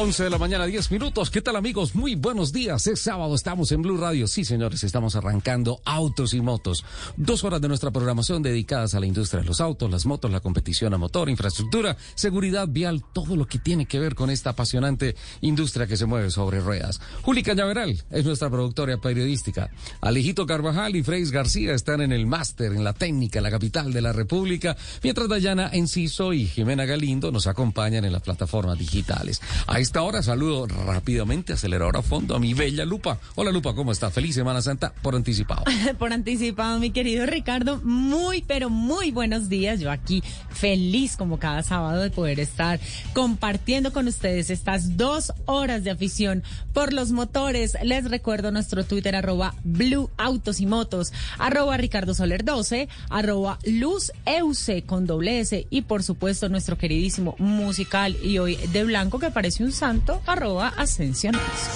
11 de la mañana, 10 minutos. ¿Qué tal amigos? Muy buenos días. Es sábado, estamos en Blue Radio. Sí, señores, estamos arrancando autos y motos. Dos horas de nuestra programación dedicadas a la industria de los autos, las motos, la competición a motor, infraestructura, seguridad vial, todo lo que tiene que ver con esta apasionante industria que se mueve sobre ruedas. Juli Cañaveral es nuestra productora periodística. Alejito Carvajal y Freis García están en el máster, en la técnica, la capital de la República, mientras Dayana Enciso y Jimena Galindo nos acompañan en las plataformas digitales. Ahí esta hora saludo rápidamente, acelerador a fondo, a mi bella Lupa. Hola Lupa, ¿cómo está? Feliz Semana Santa por anticipado. por anticipado, mi querido Ricardo. Muy, pero muy buenos días. Yo aquí feliz como cada sábado de poder estar compartiendo con ustedes estas dos horas de afición por los motores. Les recuerdo nuestro Twitter arroba Blue Autos y Motos, arroba Ricardo Soler 12, arroba Luz Euse con doble S y por supuesto nuestro queridísimo musical y hoy de blanco que parece un santo, arroba.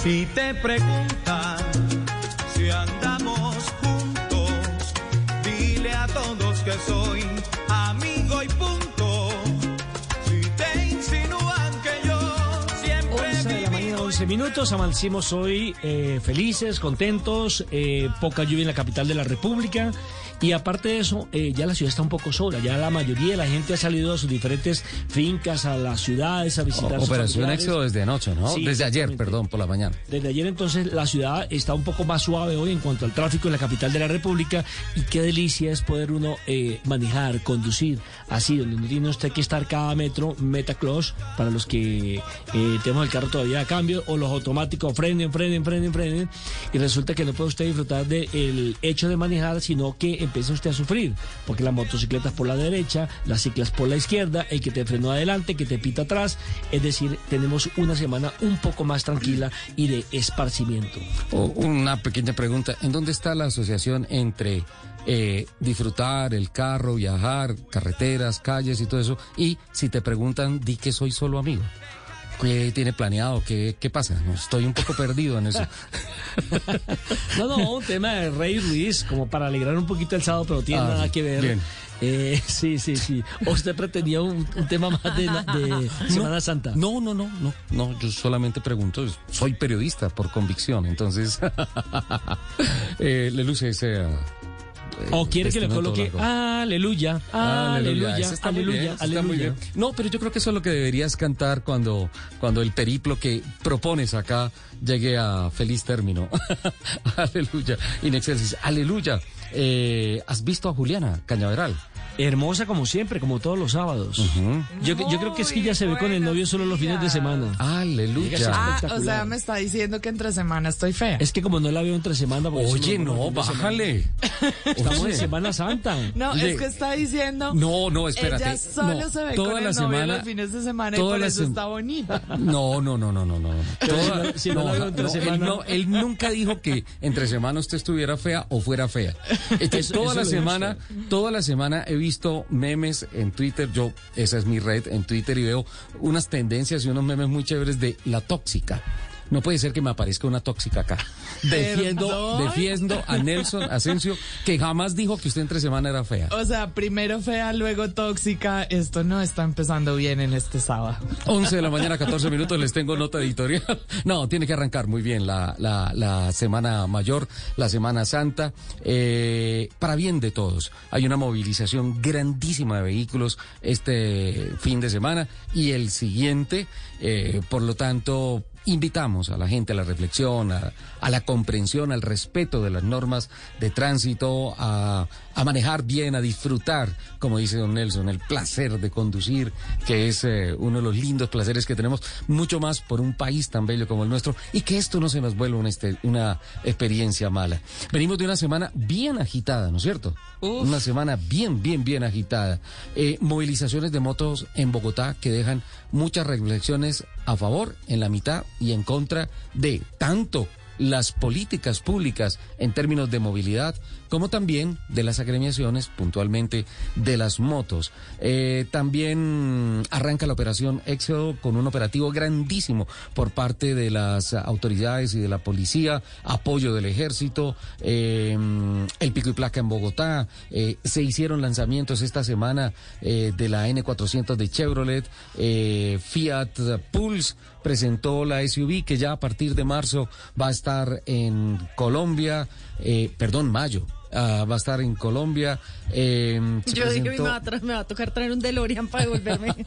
Si te preguntan si andamos juntos, dile a todos que soy amigo y punto. 11 minutos. Amanecimos hoy eh, felices, contentos, eh, poca lluvia en la capital de la República. Y aparte de eso, eh, ya la ciudad está un poco sola. Ya la mayoría de la gente ha salido a sus diferentes fincas, a las ciudades, a visitar sus Operación. Éxodo desde anoche, ¿no? Sí, desde ayer, perdón, por la mañana. Desde ayer entonces la ciudad está un poco más suave hoy en cuanto al tráfico en la capital de la República y qué delicia es poder uno manejar, conducir así, donde no tiene usted que estar cada metro, meta clutch, para los que eh, tenemos el carro todavía a cambio, o los automáticos frenen, frenen, frenen, frenen, y resulta que no puede usted disfrutar del hecho de manejar, sino que empieza usted a sufrir, porque las motocicletas por la derecha, las ciclas por la izquierda, el que te frenó adelante, que te pita atrás, es decir, tenemos una semana un poco más tranquila y de esparcimiento. O- Una pequeña pregunta. ¿En dónde está la asociación entre eh, disfrutar el carro, viajar, carreteras, calles y todo eso? Y si te preguntan, di que soy solo amigo. ¿Qué tiene planeado? ¿Qué, qué pasa? No, estoy un poco perdido en eso. No, no, un tema de Rey Ruiz, como para alegrar un poquito el sábado, pero tiene Ah, nada que ver. Bien. Eh, sí, sí, sí. ¿O usted pretendía un, un tema más de Semana Santa? No, no, no, no, no, yo solamente pregunto, soy periodista por convicción, entonces eh, le luce ese... ah, ¿O quiere que le coloque aleluya, aleluya, aleluya, aleluya? bien. No, pero yo creo que eso es lo que deberías cantar cuando, cuando el periplo que propones acá llegue a feliz término. aleluya. In excelsis. Aleluya. Eh, ¿Has visto a Juliana Cañaveral? Hermosa como siempre, como todos los sábados. yo, yo creo que es que ya se ve con el novio solo los fines de semana. Aleluya. Ah, o sea, me está diciendo que entre semana estoy fea. Es que como no la veo entre semana... Oye, no, semana. bájale. Estamos en. Semana Santa. No, Oye, es que está diciendo. No, no, espérate. Ella solo No, se ve toda con la el novio semana- los fines de semana y toda por la eso sem- está bonita. No, no, no, no, no, no. Si Toda- no- no la veo entre él, semana- no, él nunca dijo que entre semana usted estuviera fea o fuera fea. Entonces, Eso- toda eso la lo dijo semana, toda la semana he visto memes en Twitter. Yo, esa es mi red en Twitter y veo unas tendencias y unos memes muy chéveres de la tóxica. No puede ser que me aparezca una tóxica acá. Defiendo, defiendo a Nelson Asensio, que jamás dijo que usted entre semana era fea. O sea, primero fea, luego tóxica. Esto no está empezando bien en este sábado. 11 de la mañana, 14 minutos, les tengo nota editorial. No, tiene que arrancar muy bien la, la, la Semana Mayor, la Semana Santa, eh, para bien de todos. Hay una movilización grandísima de vehículos este fin de semana y el siguiente, eh, por lo tanto, invitamos a la gente a la reflexión, a, a la comprensión, al respeto de las normas de tránsito, a, a manejar bien, a disfrutar, como dice don Nelson, el placer de conducir, que es eh, uno de los lindos placeres que tenemos, mucho más por un país tan bello como el nuestro, y que esto no se nos vuelva una, este- una experiencia mala. Venimos de una semana bien agitada, ¿no es cierto? Una semana bien, bien, bien agitada. Eh, movilizaciones de motos en Bogotá que dejan muchas reflexiones a favor, en la mitad y en contra de tanto las políticas públicas en términos de movilidad, como también de las agremiaciones, puntualmente de las motos. Eh, también arranca la operación Éxodo con un operativo grandísimo por parte de las autoridades y de la policía, apoyo del ejército, eh, el pico y placa en Bogotá. eh, se hicieron lanzamientos esta semana de la N400 de Chevrolet, Fiat Pulse presentó la SUV que ya a partir de marzo va a estar en Colombia, perdón, mayo. Ah, va a estar en Colombia. eh, se Yo dije, "Uy, presentó- me va, a me va a tocar traer un DeLorean para devolverme.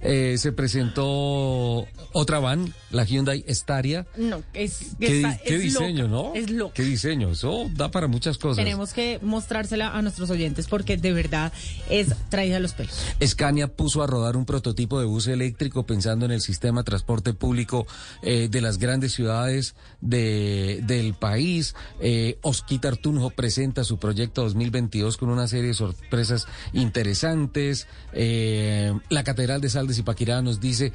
Eh, se presentó otra van, la Hyundai Staria. no, es, ¿Qué, qué es diseño, loca, no? Es loco. ¿Qué diseño? Eso da para muchas cosas. Tenemos que mostrársela a nuestros oyentes porque de verdad es traída a los pelos. Scania puso a rodar un prototipo de bus eléctrico pensando en el sistema de transporte público eh, de las grandes ciudades de, del país. Eh, Osquita Artunjo presenta su proyecto 2022 con una serie de sorpresas interesantes. Eh, la Catedral de Sal de Zipaquirá nos dice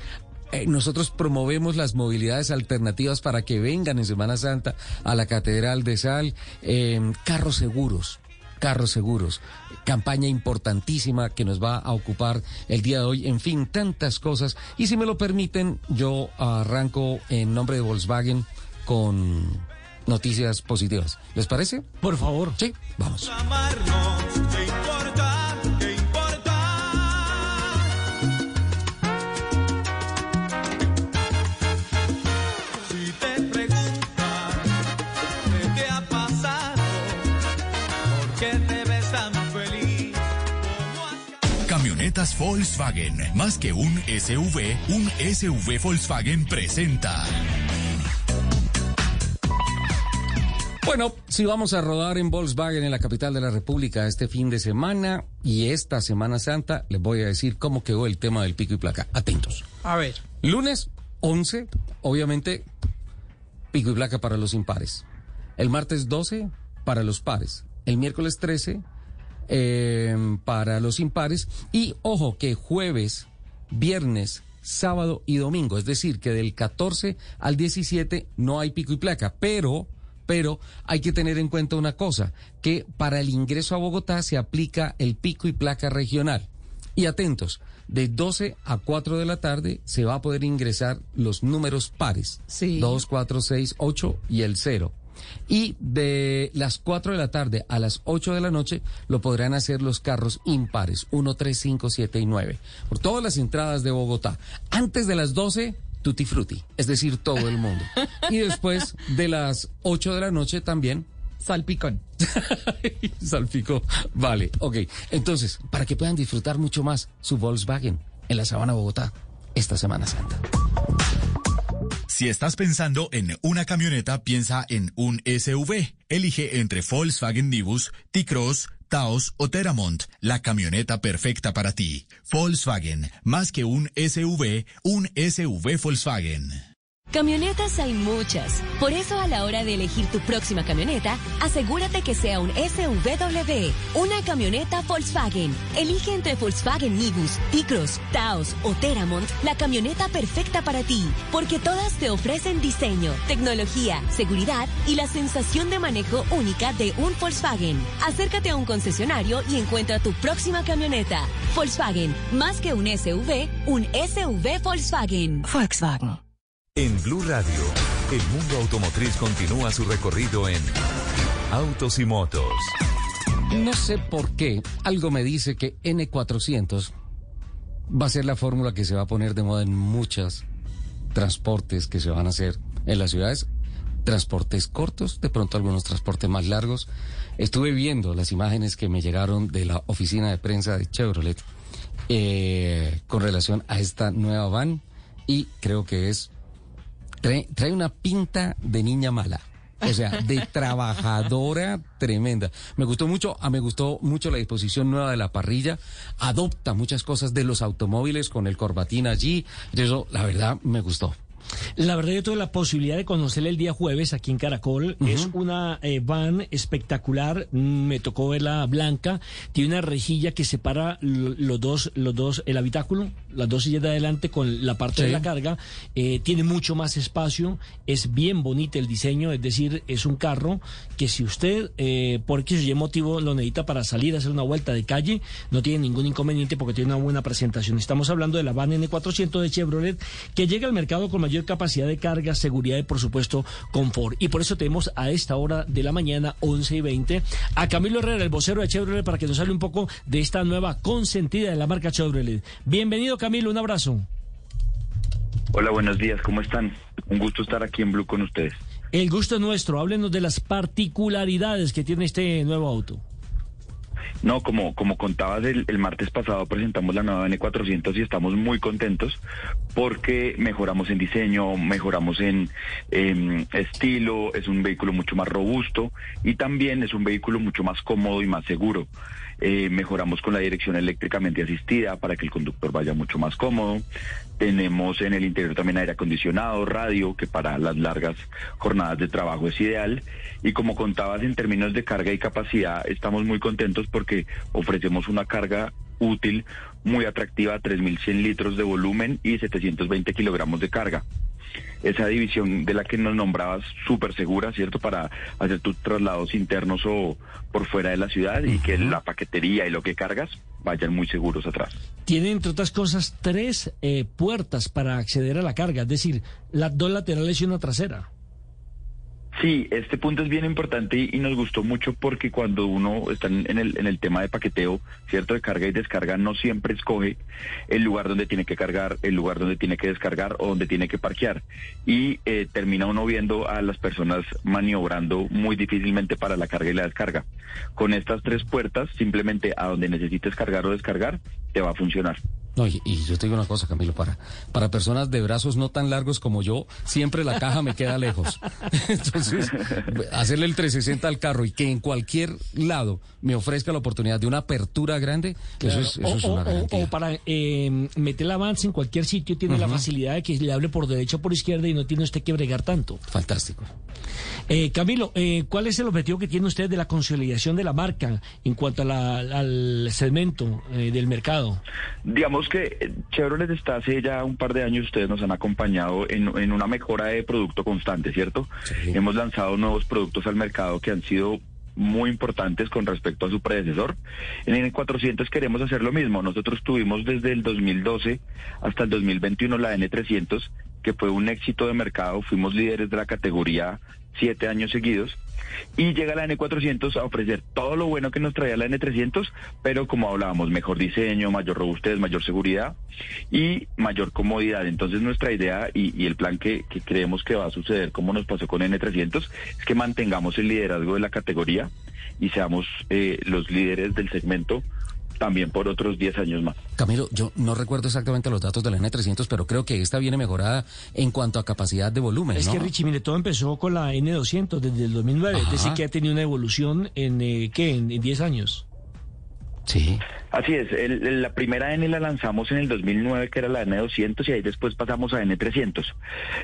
eh, nosotros promovemos las movilidades alternativas para que vengan en Semana Santa a la Catedral de Sal. Eh, carros seguros carros seguros. Campaña importantísima que nos va a ocupar el día de hoy. En fin, tantas cosas. Y si me lo permiten, yo arranco en nombre de Volkswagen con noticias positivas. ¿Les parece? Por favor. Sí, vamos. amarnos, ¿qué importa? ¿Qué importa? Si te preguntan qué te ha pasado, ¿por qué te ves tan feliz? ¿Cómo has Camionetas Volkswagen, más que un SUV, un SUV Volkswagen presenta. Bueno, si vamos a rodar en Volkswagen en la capital de la República este fin de semana y esta Semana Santa, les voy a decir cómo quedó el tema del pico y placa. Atentos. A ver. Lunes 11, obviamente, pico y placa para los impares. El martes 12, para los pares. El miércoles 13, eh, para los impares. Y ojo que jueves, viernes, sábado y domingo, es decir, que del 14 al 17 no hay pico y placa, pero... Pero hay que tener en cuenta una cosa, que para el ingreso a Bogotá se aplica el pico y placa regional. Y atentos, de 12 a 4 de la tarde se va a poder ingresar los números pares. Sí. 2, 4, 6, 8 y el 0. Y de las 4 de la tarde a las 8 de la noche lo podrán hacer los carros impares, 1, 3, 5, 7 y 9. Por todas las entradas de Bogotá. Antes de las 12, tutti frutti, es decir, todo el mundo. Y después de las 8 de la noche también Salpicón. Salpico. Vale, ok. Entonces, para que puedan disfrutar mucho más su Volkswagen en la Sabana Bogotá esta Semana Santa. Si estás pensando en una camioneta, piensa en un SUV. Elige entre Volkswagen Nibus, T-Cross, Taos o Teramont, la camioneta perfecta para ti. Volkswagen, más que un SUV, un SUV Volkswagen. Camionetas hay muchas. Por eso a la hora de elegir tu próxima camioneta, asegúrate que sea un SUV, una camioneta Volkswagen. Elige entre Volkswagen Nibus, T-Cross, Taos o Teramont la camioneta perfecta para ti, porque todas te ofrecen diseño, tecnología, seguridad y la sensación de manejo única de un Volkswagen. Acércate a un concesionario y encuentra tu próxima camioneta. Volkswagen, más que un SUV, un SUV Volkswagen. Volkswagen. En Blue Radio, el mundo automotriz continúa su recorrido en Autos y Motos. No sé por qué, algo me dice que N400 va a ser la fórmula que se va a poner de moda en muchos transportes que se van a hacer en las ciudades. Transportes cortos, de pronto algunos transportes más largos. Estuve viendo las imágenes que me llegaron de la oficina de prensa de Chevrolet eh, con relación a esta nueva van y creo que es trae, trae una pinta de niña mala. O sea, de trabajadora tremenda. Me gustó mucho, ah, me gustó mucho la disposición nueva de la parrilla. Adopta muchas cosas de los automóviles con el corbatín allí. Eso, la verdad, me gustó. La verdad, yo tuve la posibilidad de conocerle el día jueves aquí en Caracol. Es una eh, van espectacular. Me tocó verla blanca. Tiene una rejilla que separa lo- los dos, los dos, el habitáculo, las dos sillas de adelante con la parte de la carga. Eh, tiene mucho más espacio. Es bien bonito el diseño. Es decir, es un carro que si usted, eh, por X o motivo, lo necesita para salir a hacer una vuelta de calle, no tiene ningún inconveniente porque tiene una buena presentación. Estamos hablando de la van N400 de Chevrolet que llega al mercado con mayor capacidad de carga, seguridad y por supuesto confort. Y por eso tenemos a esta hora de la mañana, 11 y 20, a Camilo Herrera, el vocero de Chevrolet, para que nos hable un poco de esta nueva consentida de la marca Chevrolet. Bienvenido Camilo, un abrazo. Hola, buenos días, ¿cómo están? Un gusto estar aquí en Blue con ustedes. El gusto es nuestro, háblenos de las particularidades que tiene este nuevo auto. No, como, como contabas, el, el martes pasado presentamos la nueva N400 y estamos muy contentos porque mejoramos en diseño, mejoramos en estilo, es un vehículo mucho más robusto y también es un vehículo mucho más cómodo y más seguro. Eh, mejoramos con la dirección eléctricamente asistida para que el conductor vaya mucho más cómodo. Tenemos en el interior también aire acondicionado, radio, que para las largas jornadas de trabajo es ideal. Y como contabas en términos de carga y capacidad, estamos muy contentos porque ofrecemos una carga útil muy atractiva, 3.100 litros de volumen y 720 kilogramos de carga esa división de la que nos nombrabas súper segura, ¿cierto? Para hacer tus traslados internos o por fuera de la ciudad y que la paquetería y lo que cargas vayan muy seguros atrás. Tiene, entre otras cosas, tres eh, puertas para acceder a la carga, es decir, las dos laterales y una trasera. Sí, este punto es bien importante y, nos gustó mucho porque cuando uno está en en el, en el tema de paqueteo, ¿cierto? De carga y descarga, no siempre escoge el lugar donde tiene que cargar, el lugar donde tiene que descargar o donde tiene que parquear. Y eh, termina uno viendo a las personas maniobrando muy difícilmente para la carga y la descarga. Con estas tres puertas, simplemente a donde necesites cargar o descargar, te va a funcionar. No, y, y yo te digo una cosa, Camilo, para, para personas de brazos no tan largos como yo, siempre la caja me queda lejos. Entonces, hacerle el 360 al carro y que en cualquier lado me ofrezca la oportunidad de una apertura grande, eso es, eso o, es o- una o- garantía. o para eh, meter el avance en cualquier sitio tiene la facilidad de que le hable por derecha o por izquierda y no tiene usted que bregar tanto. Fantástico. Eh, Camilo, eh, ¿cuál es el objetivo que tiene usted de la consolidación de la marca en cuanto a la- al segmento eh, del mercado? Digamos que eh, Chevrolet está hace ya un par de años, ustedes nos han acompañado en, en una mejora de producto constante, ¿cierto? Hemos lanzado nuevos productos al mercado que han sido muy importantes con respecto a su predecesor. En el 400 queremos hacer lo mismo. Nosotros tuvimos desde el 2012 hasta el 2021 la N300, que fue un éxito de mercado. Fuimos líderes de la categoría siete años seguidos. Y llega la N400 a ofrecer todo lo bueno que nos traía la N300, pero como hablábamos, mejor diseño, mayor robustez, mayor seguridad y mayor comodidad. Entonces nuestra idea y, el plan que, que creemos que va a suceder, como nos pasó con N300, es que mantengamos el liderazgo de la categoría y seamos eh, los líderes del segmento también por otros 10 años más. Camilo, yo no recuerdo exactamente los datos de la N300, pero creo que esta viene mejorada en cuanto a capacidad de volumen, Es ¿no? que Richie, mire, todo empezó con la N200 desde el 2009, es Ajá. decir, que ha tenido una evolución en, eh, ¿qué? En, en 10 años. Sí. Así es, el- el- la primera N la lanzamos en el 2009, que era la N200, y ahí después pasamos a N300.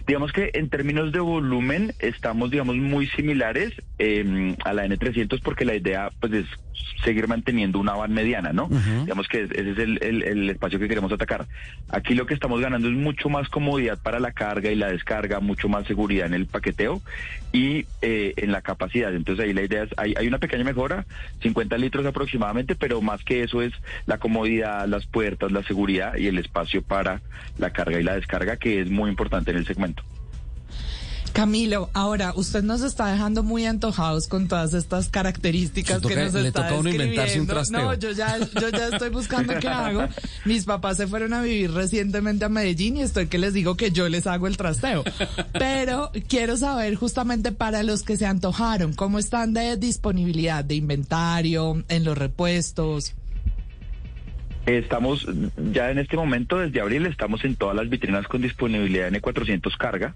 Digamos que en términos de volumen estamos, digamos, muy similares eh, a la N300 porque la idea pues es seguir manteniendo una van mediana, ¿no? Digamos que ese es el, el- el espacio que queremos atacar. Aquí lo que estamos ganando es mucho más comodidad para la carga y la descarga, mucho más seguridad en el paqueteo y eh, en la capacidad. Entonces ahí la idea es, hay, hay una pequeña mejora, 50 litros aproximadamente, pero más que eso es la comodidad, las puertas, la seguridad y el espacio para la carga y la descarga, que es muy importante en el segmento. Camilo, ahora usted nos está dejando muy antojados con todas estas características toca- que nos le está toca uno inventarse un trasteo. No, yo ya, yo ya estoy buscando qué hago. Mis papás se fueron a vivir recientemente a Medellín y estoy que les digo que yo les hago el trasteo. Pero quiero saber justamente para los que se antojaron, cómo están de disponibilidad de inventario, en los repuestos. Estamos ya en este momento, desde abril, estamos en todas las vitrinas con disponibilidad N400 carga.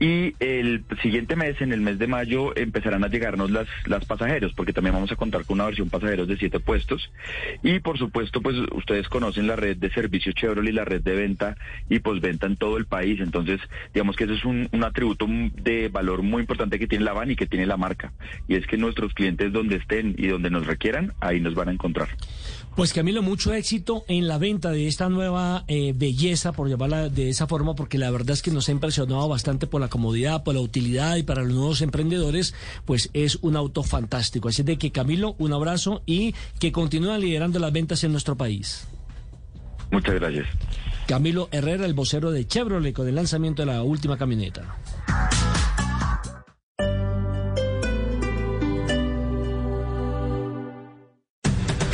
Y el siguiente mes, en el mes de mayo, empezarán a llegarnos las, las pasajeros, porque también vamos a contar con una versión pasajeros de siete puestos. Y por supuesto, pues ustedes conocen la red de servicio Chevrolet y la red de venta y postventa en todo el país, entonces digamos que eso es un, un atributo de valor muy importante que tiene la van y que tiene la marca. Y es que nuestros clientes donde estén y donde nos requieran, ahí nos van a encontrar. Pues Camilo, mucho éxito en la venta de esta nueva eh, belleza, por llamarla de esa forma, porque la verdad es que nos ha impresionado bastante por la comodidad, por la utilidad y para los nuevos emprendedores, pues es un auto fantástico. Así de que Camilo, un abrazo y que continúa liderando las ventas en nuestro país. Muchas gracias. Camilo Herrera, el vocero de Chevrolet con el lanzamiento de la última camioneta.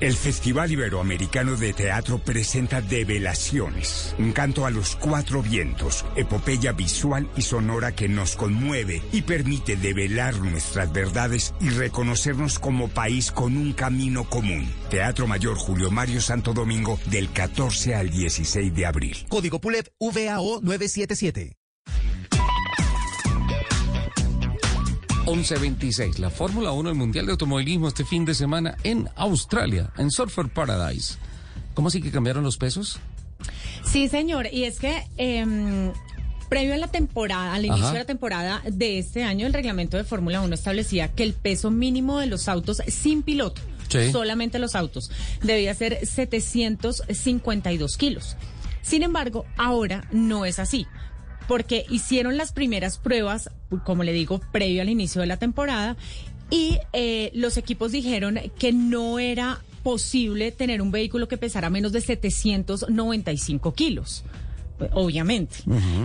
El Festival Iberoamericano de Teatro presenta Develaciones, un canto a los cuatro vientos, epopeya visual y sonora que nos conmueve y permite develar nuestras verdades y reconocernos como país con un camino común. Teatro Mayor Julio Mario Santo Domingo del 14 al 16 de abril. Código PULEP VAO 977. 11.26. La Fórmula 1, el Mundial de Automovilismo este fin de semana en Australia, en Surfer Paradise. ¿Cómo así que cambiaron los pesos? Sí, señor. Y es que em, previo a la temporada, al inicio Ajá. de la temporada de este año, el reglamento de Fórmula 1 establecía que el peso mínimo de los autos sin piloto, Sí. solamente los autos, debía ser 752 kilos. Sin embargo, ahora no es así. Porque hicieron las primeras pruebas, como le digo, previo al inicio de la temporada, y eh, los equipos dijeron que no era posible tener un vehículo que pesara menos de 795 kilos obviamente.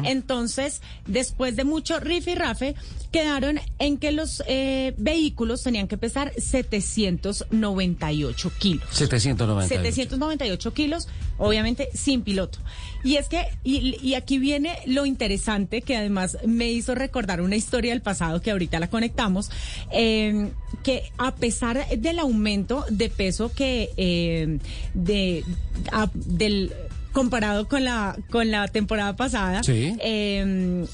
Entonces, después de mucho riff y rafe, quedaron en que los eh, vehículos tenían que pesar 798 kilos. 798. 798 kilos, obviamente sin piloto. Y es que, y, y aquí viene lo interesante que además me hizo recordar una historia del pasado que ahorita la conectamos, eh, que a pesar del aumento de peso que eh, de a- del comparado con la con la temporada pasada, Sí. eh,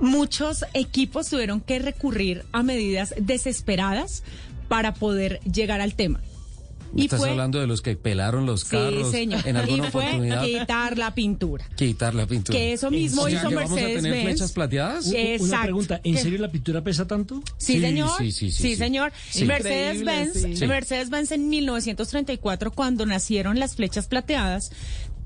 muchos equipos tuvieron que recurrir a medidas desesperadas para poder llegar al tema. ¿Me estás hablando de los que pelaron los carros sí, señor. en alguna y fue oportunidad? quitar la pintura. Quitar la pintura. Que eso mismo O sea, hizo que vamos a tener Mercedes-Benz. flechas plateadas. U- Una Exacto. pregunta, ¿en ¿Qué? serio la pintura pesa tanto? Sí, Sí, señor. sí, sí, sí, sí. señor. Sí. Mercedes-Benz, Increíble, sí. Mercedes-Benz en 1934, cuando nacieron las flechas plateadas,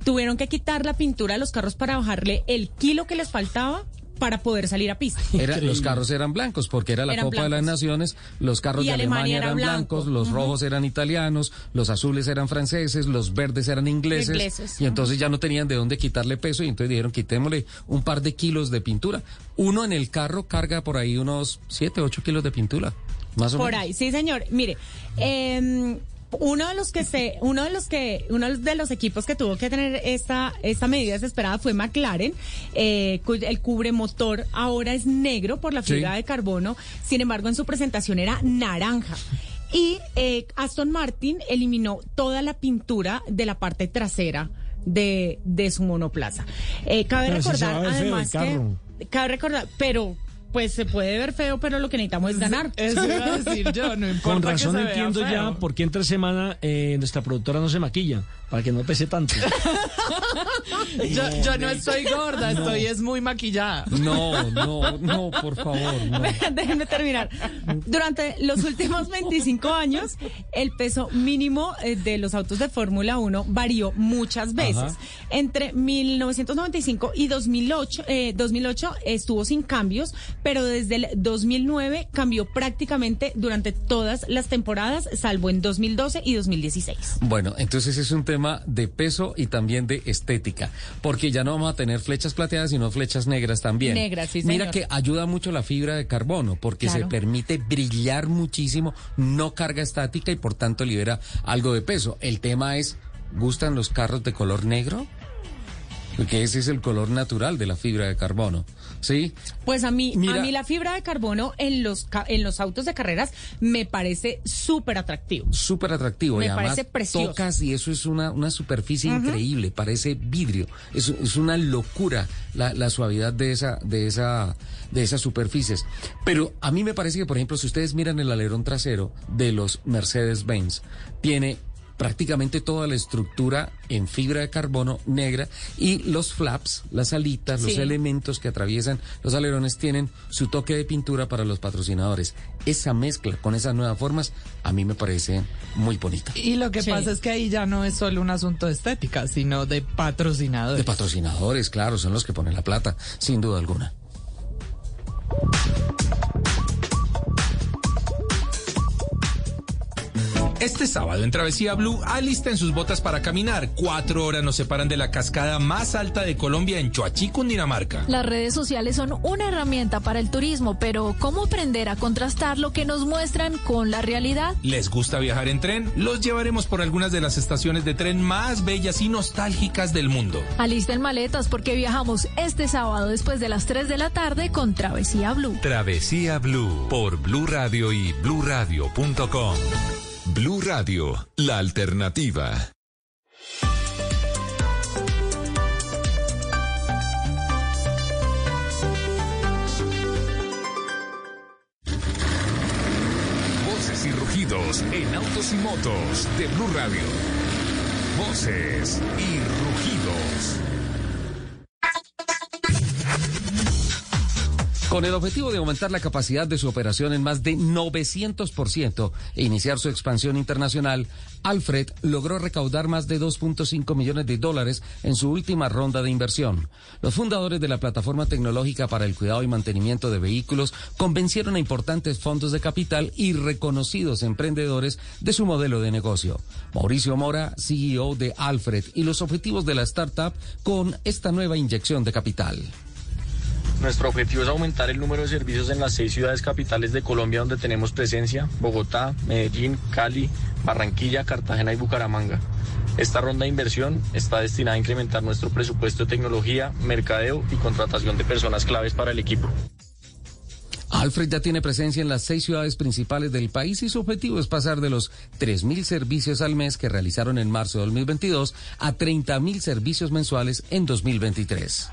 tuvieron que quitar la pintura de los carros para bajarle el kilo que les faltaba para poder salir a pista. Era- los carros eran blancos porque era la Eran Copa de las. Naciones, los carros Y de Alemania, Alemania era eran blanco. blancos, los rojos eran italianos, los azules eran franceses, los verdes eran ingleses, Ingleses, y entonces ya no tenían de dónde quitarle peso y entonces dijeron quitémosle un par de kilos de pintura. Uno en el carro carga por ahí unos 7, 8 kilos de pintura, más o Por menos. ahí, sí, señor. Mire, eh, uno de los que se, uno de los que, uno de los equipos que tuvo que tener esta, esta medida desesperada fue McLaren. Eh, el cubremotor ahora es negro por la Sí. fibra de carbono. Sin embargo, en su presentación era naranja. Y eh, Aston Martin eliminó toda la pintura de la parte trasera de, de su monoplaza. Eh, cabe Pero recordar, además que, cabe recordar, pero pues se puede ver feo, pero lo que necesitamos es ganar. Eso iba a decir yo, no importa Con que razón vea entiendo ya por qué entre semana eh, nuestra productora no se maquilla, para que no pese tanto. Yo, yo no estoy gorda, estoy es muy maquillada. No, no, no, por favor, no. Déjenme terminar. Durante los últimos 25 años, el peso mínimo eh, de los autos de Fórmula 1 varió muchas veces. Ajá. Entre 1995 y 2008, eh, 2008 estuvo sin cambios, pero desde el 2009 cambió prácticamente durante todas las temporadas, salvo en 2012 y 2016. Bueno, entonces es un tema de peso y también de estética, porque ya no vamos a tener flechas plateadas, sino flechas negras también. Negras, sí, Mira señor. que ayuda mucho la fibra de carbono, porque se permite brillar muchísimo, no carga estática y por tanto libera algo de peso. El tema es, ¿gustan los carros de color negro? Porque ese es el color natural de la fibra de carbono, ¿sí? Pues a mí, Mira- a mí la fibra de carbono en los en los autos de carreras me parece súper atractivo. súper atractivo Me y además parece precioso. tocas y eso es una, una superficie increíble, parece vidrio, es, es una locura la, la suavidad de esa, de esa, de esas superficies. Pero a mí me parece que, por ejemplo, si ustedes miran el alerón trasero de los Mercedes-Benz, tiene prácticamente toda la estructura en fibra de carbono negra y los flaps, las alitas, los elementos que atraviesan los alerones tienen su toque de pintura para los patrocinadores. Esa mezcla con esas nuevas formas a mí me parece muy bonita. Y lo que Sí. pasa es que ahí ya no es solo un asunto de estética, sino de patrocinadores. De patrocinadores, claro, son los que ponen la plata, sin duda alguna. Este sábado en Travesía Blue, alisten sus botas para caminar. Cuatro horas nos separan de la cascada más alta de Colombia en Choachí, Cundinamarca. Las redes sociales son una herramienta para el turismo, pero ¿cómo aprender a contrastar lo que nos muestran con la realidad? ¿Les gusta viajar en tren? Los llevaremos por algunas de las estaciones de tren más bellas y nostálgicas del mundo. Alisten maletas porque viajamos este sábado después de las 3 de la tarde con Travesía Blue. Travesía Blue por Blue Radio y bluradio.com. Blue Radio, la alternativa. Voces y rugidos en autos y motos de Blue Radio. Voces y rugidos. Con el objetivo de aumentar la capacidad de su operación en más de 900% e iniciar su expansión internacional, Alfred logró recaudar más de 2.5 millones de dólares en su última ronda de inversión. Los fundadores de la plataforma tecnológica para el cuidado y mantenimiento de vehículos convencieron a importantes fondos de capital y reconocidos emprendedores de su modelo de negocio. Mauricio Mora, CEO de Alfred, y los objetivos de la startup con esta nueva inyección de capital. Nuestro objetivo es aumentar el número de servicios en las seis ciudades capitales de Colombia donde tenemos presencia, Bogotá, Medellín, Cali, Barranquilla, Cartagena y Bucaramanga. Esta ronda de inversión está destinada a incrementar nuestro presupuesto de tecnología, mercadeo y contratación de personas claves para el equipo. Alfred ya tiene presencia en las seis ciudades principales del país y su objetivo es pasar de los 3.000 servicios al mes que realizaron en marzo de 2022 a 30.000 servicios mensuales en 2023.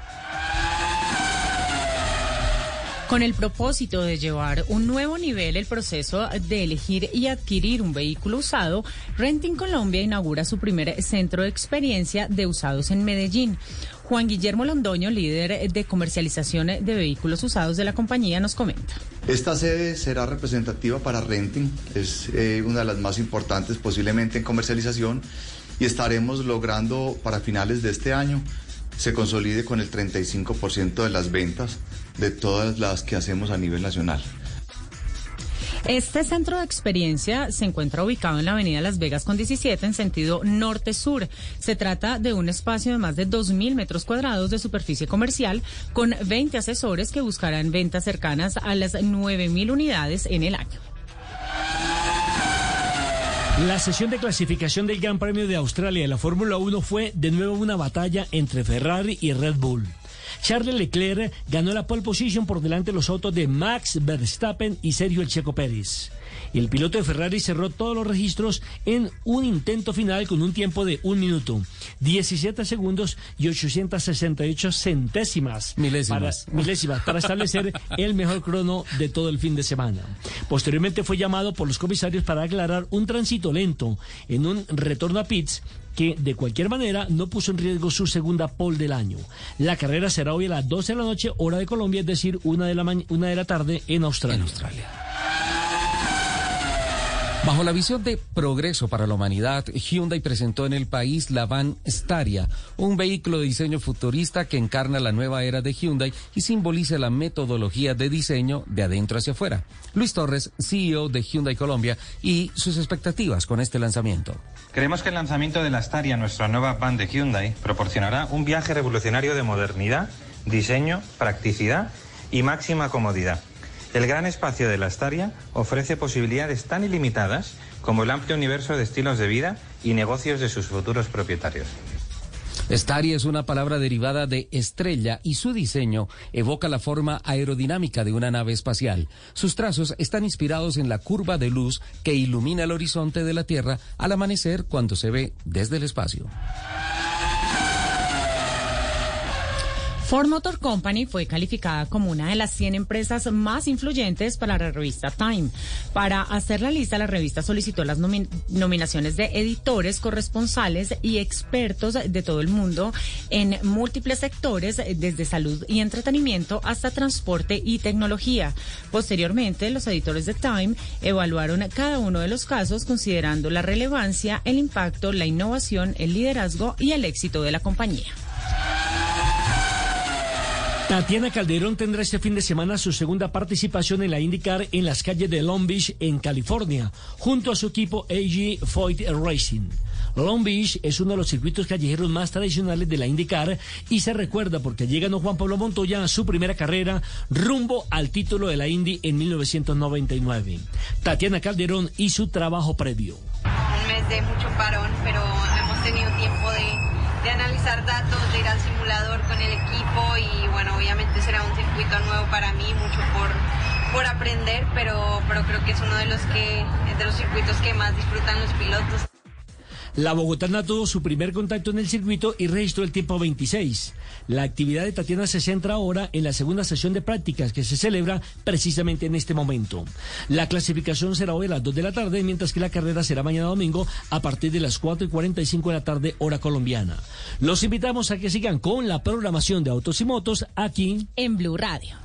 Con el propósito de llevar un nuevo nivel el proceso de elegir y adquirir un vehículo usado, Renting Colombia inaugura su primer centro de experiencia de usados en Medellín. Juan Guillermo Londoño, líder de comercialización de vehículos usados de la compañía, nos comenta. Esta sede será representativa para Renting, es eh, una de las más importantes posiblemente en comercialización y estaremos logrando para finales de este año se consolide con el 35% de las ventas de todas las que hacemos a nivel nacional. Este centro de experiencia se encuentra ubicado en la avenida Las Vegas con 17 en sentido norte-sur. Se trata de un espacio de más de 2.000 metros cuadrados de superficie comercial con 20 asesores que buscarán ventas cercanas a las 9.000 unidades en el año. La sesión de clasificación del Gran Premio de Australia de la Fórmula 1 fue de nuevo una batalla entre Ferrari y Red Bull. Charles Leclerc ganó la pole position por delante de los autos de Max Verstappen y Sergio El Checo Pérez. El piloto de Ferrari cerró todos los registros en un intento final con un tiempo de un minuto, 17 segundos y 868 centésimas. Milésimas. Para, milésimas, para establecer el mejor crono de todo el fin de semana. Posteriormente fue llamado por los comisarios para aclarar un tránsito lento en un retorno a pits que de cualquier manera no puso en riesgo su segunda pole del año. La carrera será hoy a las 12 de la noche, hora de Colombia, es decir, una de la, una de la tarde en Australia. En Australia. Bajo la visión de progreso para la humanidad, Hyundai presentó en el país la van Staria, un vehículo de diseño futurista que encarna la nueva era de Hyundai y simboliza la metodología de diseño de adentro hacia afuera. Luis Torres, CEO de Hyundai Colombia, y sus expectativas con este lanzamiento. Creemos que el lanzamiento de la Staria, nuestra nueva van de Hyundai, proporcionará un viaje revolucionario de modernidad, diseño, practicidad y máxima comodidad. El gran espacio de la Staria ofrece posibilidades tan ilimitadas como el amplio universo de estilos de vida y negocios de sus futuros propietarios. Staria es una palabra derivada de estrella y su diseño evoca la forma aerodinámica de una nave espacial. Sus trazos están inspirados en la curva de luz que ilumina el horizonte de la Tierra al amanecer cuando se ve desde el espacio. Ford Motor Company fue calificada como una de las 100 empresas más influyentes para la revista Time. Para hacer la lista, la revista solicitó las nomi nominaciones de editores, corresponsales y expertos de todo el mundo en múltiples sectores, desde salud y entretenimiento hasta transporte y tecnología. Posteriormente, los editores de Time evaluaron cada uno de los casos considerando la relevancia, el impacto, la innovación, el liderazgo y el éxito de la compañía. Tatiana Calderón tendrá este fin de semana su segunda participación en la IndyCar en las calles de Long Beach, en California, junto a su equipo AG Foyt Racing. Long Beach es uno de los circuitos callejeros más tradicionales de la IndyCar y se recuerda porque llega no Juan Pablo Montoya a su primera carrera rumbo al título de la Indy en 1999. Tatiana Calderón y su trabajo previo. Un mes de mucho parón, pero hemos tenido tiempo de analizar datos, de ir al simulador con el equipo y bueno, obviamente será un circuito nuevo para mí, mucho por, por aprender, pero, pero creo que es uno de los, que, de los circuitos que más disfrutan los pilotos. La bogotana tuvo su primer contacto en el circuito y registró el tiempo 26. La actividad de Tatiana se centra ahora en la segunda sesión de prácticas que se celebra precisamente en este momento. La clasificación será hoy a las 2 de la tarde, mientras que la carrera será mañana domingo a partir de las 4 y 45 de la tarde, hora colombiana. Los invitamos a que sigan con la programación de Autos y Motos aquí en Blue Radio.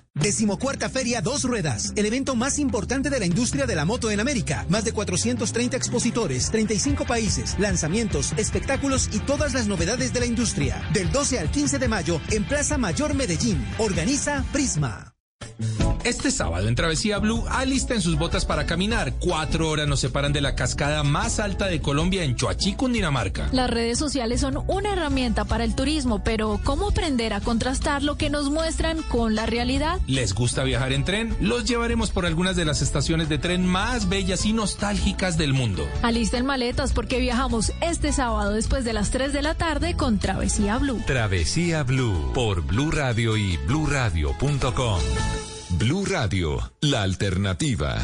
Decimocuarta Feria Dos Ruedas, el evento más importante de la industria de la moto en América. Más de 430 expositores, 35 países, lanzamientos, espectáculos y todas las novedades de la industria. Del 12 al 15 de mayo en Plaza Mayor Medellín. Organiza Prisma. Este sábado en Travesía Blue, alisten sus botas para caminar. Cuatro horas nos separan de la cascada más alta de Colombia en Choachí, Cundinamarca. Las redes sociales son una herramienta para el turismo, pero ¿cómo aprender a contrastar lo que nos muestran con la realidad? ¿Les gusta viajar en tren? Los llevaremos por algunas de las estaciones de tren más bellas y nostálgicas del mundo. Alisten maletas porque viajamos este sábado después de las 3 de la tarde con Travesía Blue. Travesía Blue por Blue Radio y bluradio.com. Blue Radio, la alternativa.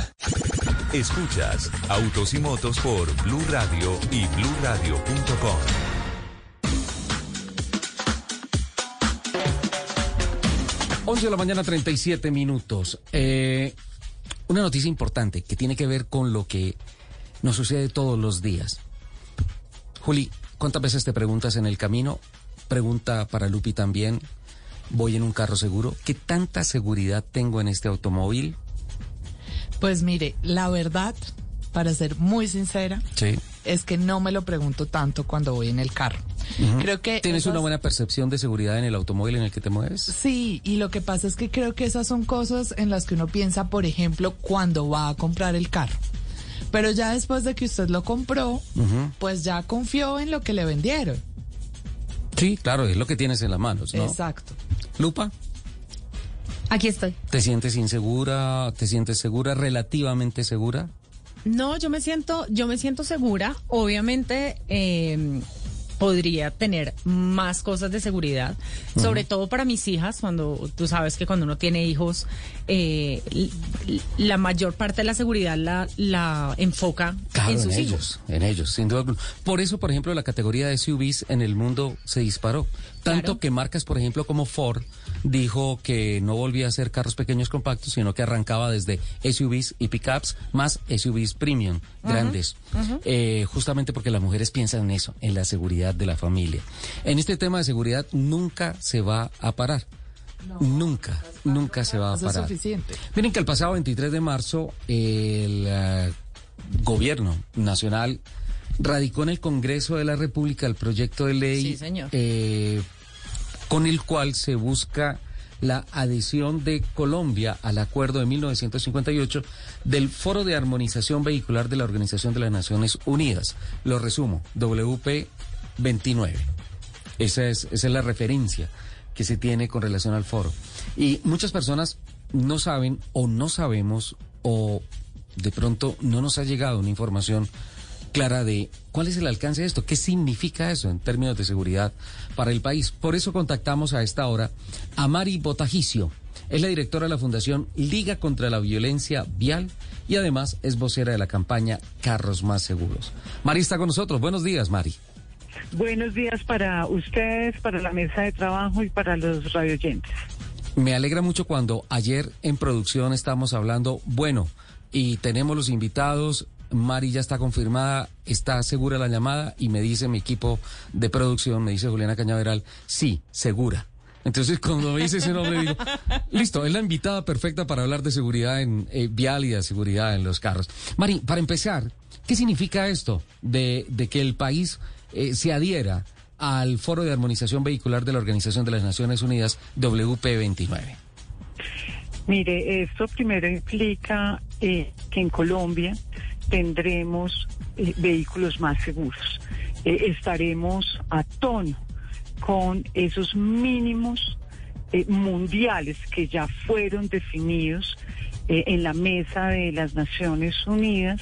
Escuchas Autos y Motos por Blue Radio y bluradio.com. Once de la mañana, 37 minutos. Eh, una noticia importante que tiene que ver con lo que nos sucede todos los días. Juli, ¿cuántas veces te preguntas en el camino? Pregunta para Lupi también. ¿Voy en un carro seguro? ¿Qué tanta seguridad tengo en este automóvil? Pues mire, la verdad, para ser muy sincera, Sí. es que no me lo pregunto tanto cuando voy en el carro. Creo que ¿Tienes esas- una buena percepción de seguridad en el automóvil en el que te mueves? Sí, y lo que pasa es que creo que esas son cosas en las que uno piensa, por ejemplo, cuando va a comprar el carro. Pero ya después de que usted lo compró, pues ya confió en lo que le vendieron. Sí, claro, es lo que tienes en las manos, ¿no? Exacto. Lupa, Aquí estoy. ¿te sientes insegura? ¿Te sientes segura? ¿Relativamente segura? No, yo me siento, yo me siento segura. Obviamente, eh, podría tener más cosas de seguridad, sobre todo para mis hijas, cuando tú sabes que cuando uno tiene hijos, eh, la mayor parte de la seguridad la, la enfoca Claro, en en, sus hijos. ellos, en ellos, sin duda. alguna. Por eso, por ejemplo, la categoría de SUVs en el mundo se disparó. Tanto que marcas, por ejemplo, como Ford dijo que no volvía a hacer carros pequeños compactos, sino que arrancaba desde SUVs y pickups más SUVs premium, grandes. Eh, justamente porque las mujeres piensan en eso, en la seguridad de la familia. En este tema de seguridad nunca se va a parar. nunca, nunca se va a parar. suficiente. Miren que el pasado 23 de marzo el eh, gobierno nacional radicó en el Congreso de la República el proyecto de ley Sí, señor. eh, con el cual se busca la adhesión de Colombia al acuerdo de 1958 del Foro de Armonización Vehicular de la Organización de las Naciones Unidas. Lo resumo, WP 29. Esa es, esa es la referencia que se tiene con relación al foro. Y muchas personas no saben o no sabemos o de pronto no nos ha llegado una información clara de cuál es el alcance de esto, qué significa eso en términos de seguridad para el país. Por eso contactamos a esta hora a Mari Botajicio. Es la directora de la Fundación Liga contra la Violencia Vial y además es vocera de la campaña Carros Más Seguros. Mari está con nosotros. Buenos días, Mari. Buenos días para ustedes, para la mesa de trabajo y para los radioyentes. Me alegra mucho cuando ayer en producción estamos hablando, bueno, y tenemos los invitados, Mari ya está confirmada, está segura la llamada y me dice mi equipo de producción, me dice Juliana Cañaveral, sí, segura. Entonces cuando me dice ese nombre digo, listo, es la invitada perfecta para hablar de seguridad en eh, vial y de seguridad en los carros. Mari, para empezar, ¿qué significa esto de, de que el país eh, se adhiera al Foro de Armonización Vehicular de la Organización de las Naciones Unidas, WP29? Mire, esto primero implica eh, que en Colombia tendremos eh, vehículos más seguros. Eh, estaremos a tono con esos mínimos eh, mundiales que ya fueron definidos en la mesa de las Naciones Unidas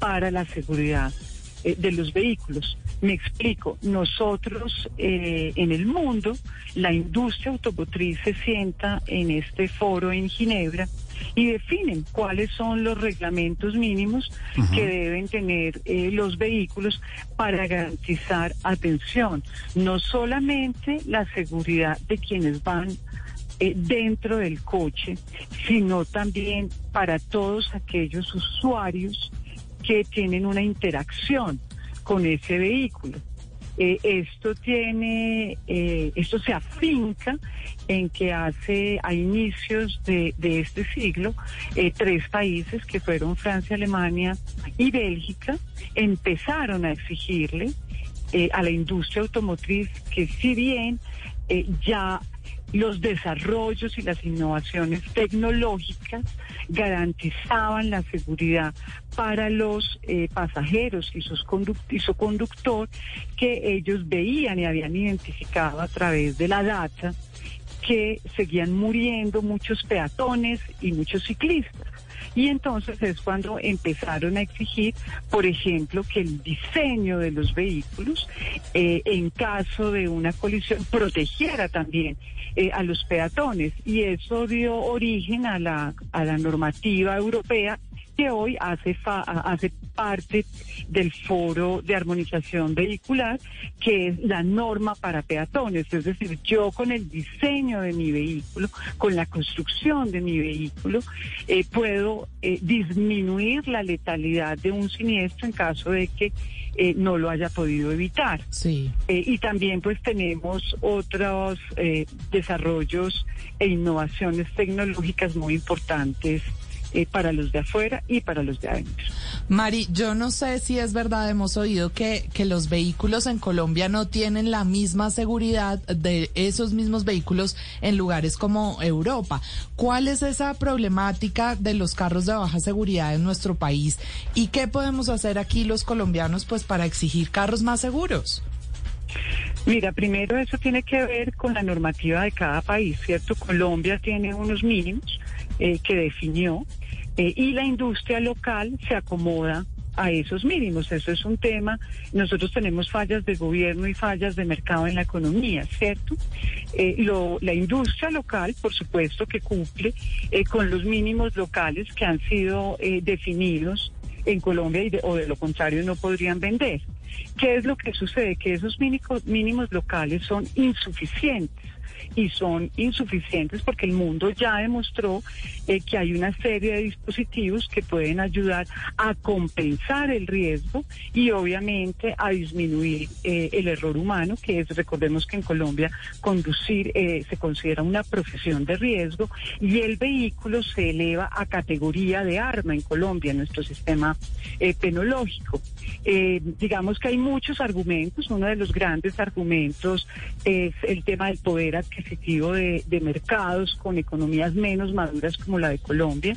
para la seguridad de los vehículos. Me explico, nosotros en el mundo, la industria automotriz se sienta en este foro en Ginebra y definen cuáles son los reglamentos mínimos que deben tener eh, los vehículos para garantizar atención, no solamente la seguridad de quienes van eh, dentro del coche, sino también para todos aquellos usuarios que tienen una interacción con ese vehículo. Eh, esto tiene, eh, esto se afinca en que hace a inicios de, este siglo eh, tres países que fueron Francia, Alemania y Bélgica empezaron a exigirle eh, a la industria automotriz que si bien ya los desarrollos y las innovaciones tecnológicas garantizaban la seguridad para los eh, pasajeros y, sus y su conductor que ellos veían y habían identificado a través de la data que seguían muriendo muchos peatones y muchos ciclistas. Y entonces es cuando empezaron a exigir, por ejemplo, que el diseño de los vehículos, eh, en caso de una colisión, protegiera también eh, a los peatones. Y eso dio origen a la, a la normativa europea que hoy hace, fa- hace parte del foro de armonización vehicular, que es la norma para peatones. Es decir, yo con el diseño de mi vehículo, con la construcción de mi vehículo, eh, puedo eh, disminuir la letalidad de un siniestro en caso de que eh, no lo haya podido evitar. Sí. Eh, y también pues tenemos otros eh, desarrollos e innovaciones tecnológicas muy importantes eh, para los de afuera y para los de adentro. Mari, yo no sé si es verdad, hemos oído que, que los vehículos en Colombia no tienen la misma seguridad de esos mismos vehículos en lugares como Europa. ¿Cuál es esa problemática de los carros de baja seguridad en nuestro país? ¿Y qué podemos hacer aquí los colombianos pues para exigir carros más seguros? Mira, primero eso tiene que ver con la normativa de cada país, ¿cierto? Colombia tiene unos mínimos eh, que definió eh, y la industria local se acomoda a esos mínimos. Eso es un tema. Nosotros tenemos fallas de gobierno y fallas de mercado en la economía, ¿cierto? Eh, la industria local, por supuesto, que cumple eh, con los mínimos locales que han sido definidos en Colombia y de- o de lo contrario no podrían vender. ¿Qué es lo que sucede? Que esos mínimos, mínimos locales son insuficientes y son insuficientes porque el mundo ya demostró eh, que hay una serie de dispositivos que pueden ayudar a compensar el riesgo y obviamente a disminuir eh, el error humano, que es, recordemos que en Colombia conducir eh, se considera una profesión de riesgo y el vehículo se eleva a categoría de arma en Colombia, en nuestro sistema penológico. Digamos que hay muchos argumentos, uno de los grandes argumentos es el tema del poder de, de mercados con economías menos maduras como la de Colombia,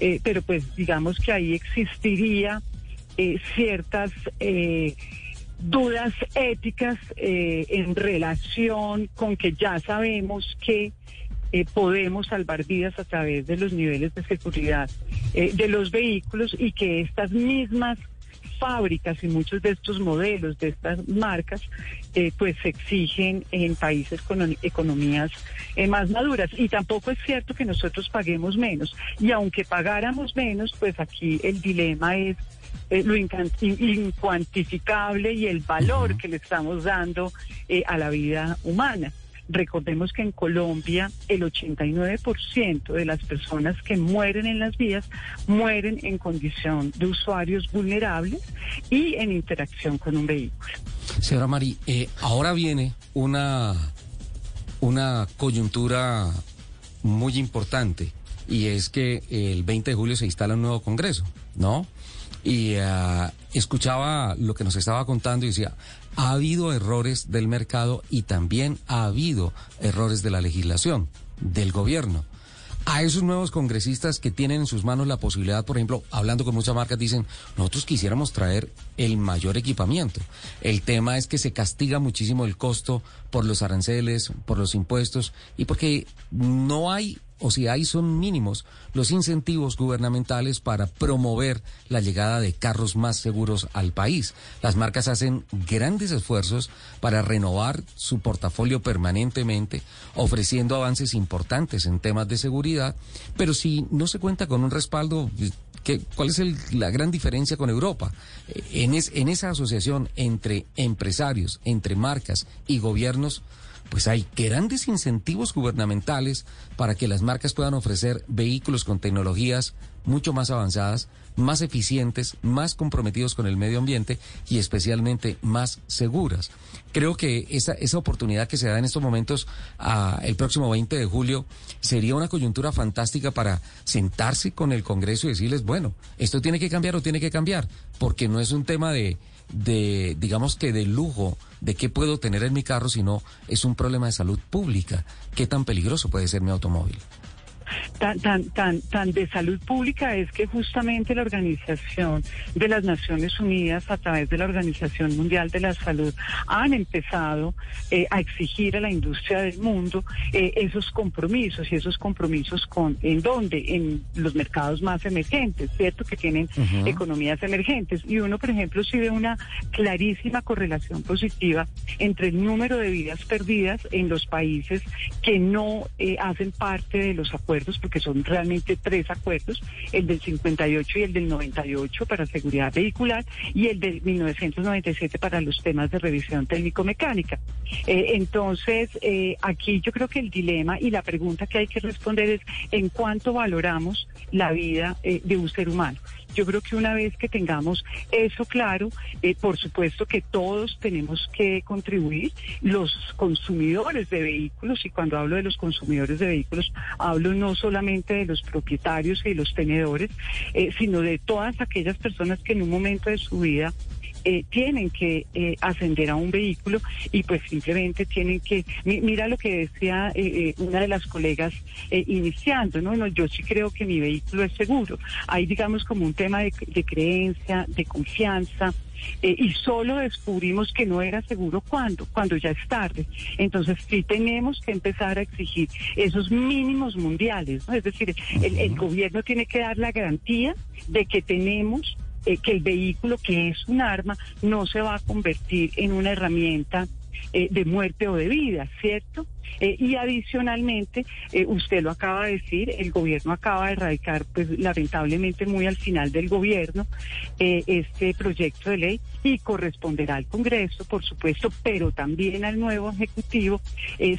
Eh, pero pues digamos que ahí existiría eh, ciertas eh, dudas éticas en relación con que ya sabemos que podemos salvar vidas a través de los niveles de seguridad de los vehículos y que estas mismas fábricas y muchos de estos modelos de estas marcas eh, pues se exigen en países con econo- economías eh, más maduras. Y tampoco es cierto que nosotros paguemos menos. Y aunque pagáramos menos pues aquí el dilema es eh, lo incuantificable y el valor que le estamos dando eh, a la vida humana. Recordemos que en Colombia el 89% de las personas que mueren en las vías mueren en condición de usuarios vulnerables y en interacción con un vehículo. Señora Mari, eh, ahora viene una, una coyuntura muy importante y es que el 20 de julio se instala un nuevo Congreso, ¿no? Y ah, escuchaba lo que nos estaba contando y decía, ha habido errores del mercado y también ha habido errores de la legislación, del gobierno a esos nuevos congresistas que tienen en sus manos la posibilidad, por ejemplo, hablando con muchas marcas, dicen, nosotros quisiéramos traer el mayor equipamiento. El tema es que se castiga muchísimo el costo por los aranceles, por los impuestos y porque no hay o si hay son mínimos los incentivos gubernamentales para promover la llegada de carros más seguros al país. Las marcas hacen grandes esfuerzos para renovar su portafolio permanentemente, ofreciendo avances importantes en temas de seguridad, pero si no se cuenta con un respaldo, ¿qué- ¿cuál es el- la gran diferencia con Europa? Eh, En, es- en esa asociación entre empresarios, entre marcas y gobiernos, pues hay grandes incentivos gubernamentales para que las marcas puedan ofrecer vehículos con tecnologías mucho más avanzadas, más eficientes, más comprometidos con el medio ambiente y especialmente más seguras. Creo que esa, esa oportunidad que se da en estos momentos ah, el próximo 20 de julio sería una coyuntura fantástica para sentarse con el Congreso y decirles, bueno, esto tiene que cambiar o tiene que cambiar, porque no es un tema de, de digamos que de lujo, de qué puedo tener en mi carro, sino es un problema de salud pública. ¿Qué tan peligroso puede ser mi automóvil? Tan, tan, tan, tan de salud pública es que justamente la Organización de las Naciones Unidas, a través de la Organización Mundial de la Salud, han empezado eh, a exigir a la industria del mundo eh, esos compromisos y esos compromisos con en dónde, en los mercados más emergentes, cierto que tienen economías emergentes. Y uno, por ejemplo, sí ve una clarísima correlación positiva entre el número de vidas perdidas en los países que no eh, hacen parte de los acuerdos, porque son realmente tres acuerdos, el del 58 y el del 98 para seguridad vehicular y el del 1997 para los temas de revisión técnico-mecánica. Eh, entonces, eh, aquí yo creo que el dilema y la pregunta que hay que responder es en cuánto valoramos la vida eh, de un ser humano. Yo creo que una vez que tengamos eso claro, eh, por supuesto que todos tenemos que contribuir, los consumidores de vehículos, y cuando hablo de los consumidores de vehículos, hablo no solamente de los propietarios y los tenedores, eh, sino de todas aquellas personas que en un momento de su vida eh, tienen que eh, ascender a un vehículo y pues simplemente tienen que, mi- mira lo que decía eh, eh, una de las colegas eh, iniciando, ¿no? No, Yo sí creo que mi vehículo es seguro. Hay digamos como un tema de, de creencia, de confianza. eh, y solo descubrimos que no era seguro cuando, cuando ya es tarde. Entonces sí tenemos que empezar a exigir esos mínimos mundiales, ¿no? Es decir, el, el gobierno tiene que dar la garantía de que tenemos eh, que el vehículo que es un arma no se va a convertir en una herramienta eh, de muerte o de vida, ¿cierto? Eh, y adicionalmente, eh, usted lo acaba de decir, el gobierno acaba de erradicar, pues lamentablemente muy al final del gobierno, eh, este proyecto de ley y corresponderá al Congreso, por supuesto, pero también al nuevo Ejecutivo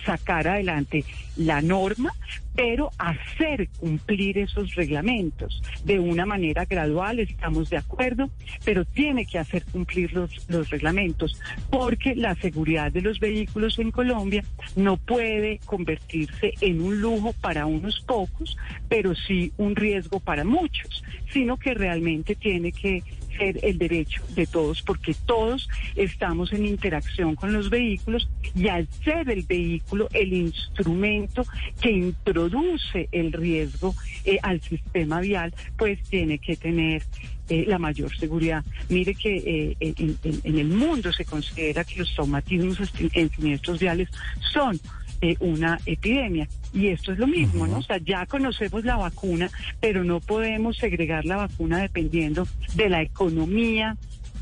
sacar adelante la norma, pero hacer cumplir esos reglamentos. De una manera gradual, estamos de acuerdo, pero tiene que hacer cumplir los, los reglamentos, porque la seguridad de los vehículos en Colombia no puede convertirse en un lujo para unos pocos, pero sí un riesgo para muchos, sino que realmente tiene que ser el derecho de todos, porque todos estamos en interacción con los vehículos y al ser el vehículo el instrumento que introduce el riesgo eh, al sistema vial, pues tiene que tener eh, la mayor seguridad. Mire que eh, en, en- en el mundo se considera que los traumatismos en siniestros viales son eh, una epidemia. Y esto es lo mismo, ¿no? O sea, ya conocemos la vacuna, pero no podemos segregar la vacuna dependiendo de la economía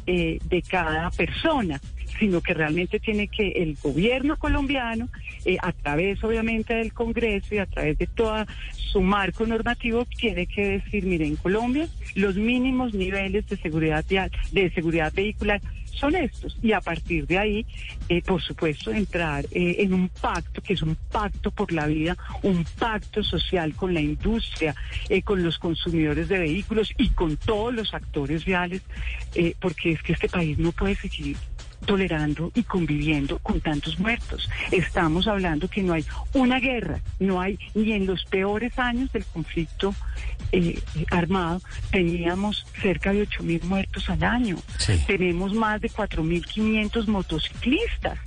eh, de cada persona sino que realmente tiene que el gobierno colombiano, eh, a través obviamente del Congreso y a través de todo su marco normativo, tiene que decir, mire, en Colombia los mínimos niveles de seguridad vial, de seguridad vehicular son estos. Y a partir de ahí, eh, por supuesto, entrar eh, en un pacto que es un pacto por la vida, un pacto social con la industria, eh, con los consumidores de vehículos y con todos los actores viales, eh, porque es que este país no puede seguir tolerando y conviviendo con tantos muertos. Estamos hablando que no hay una guerra, no hay ni en los peores años del conflicto eh, armado teníamos cerca de 8 mil muertos al año. Tenemos más de 4.500 motociclistas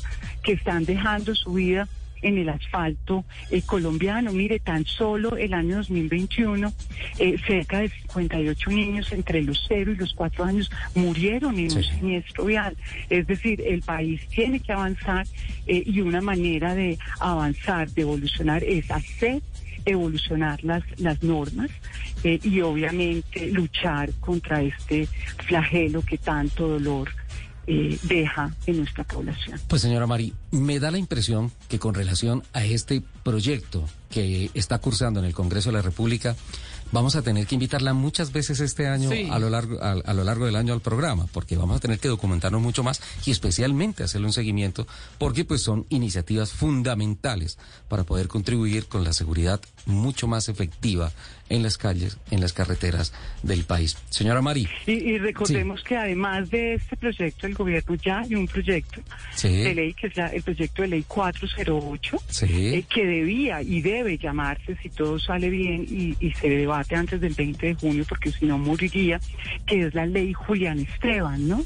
que están dejando su vida en el asfalto eh, colombiano. Mire, tan solo el año 2021, eh, cerca de 58 niños entre los 0 y los 4 años murieron en un siniestro vial. Es decir, el país tiene que avanzar eh, y una manera de avanzar, de evolucionar, es hacer evolucionar las, las normas eh, y obviamente luchar contra este flagelo que tanto dolor eh, deja en nuestra población. Pues señora Mari, me da la impresión que con relación a este proyecto que está cursando en el Congreso de la República, vamos a tener que invitarla muchas veces este año Sí. a, lo largo, a, a lo largo del año al programa, porque vamos a tener que documentarnos mucho más y especialmente hacerle un seguimiento, porque pues son iniciativas fundamentales para poder contribuir con la seguridad mucho más efectiva en las calles, en las carreteras del país. Señora Mari. Y, y recordemos que además de este proyecto, el gobierno ya hay un proyecto Sí. de ley, que es la- el proyecto de ley 408, Sí. eh, que debía y debe llamarse, si todo sale bien y, y se debate antes del 20 de junio, porque si no moriría, que es la ley Julián Esteban, ¿no?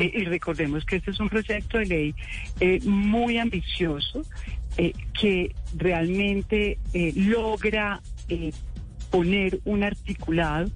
Eh, y recordemos que este es un proyecto de ley eh, muy ambicioso, eh, que realmente eh, logra... poner un articulado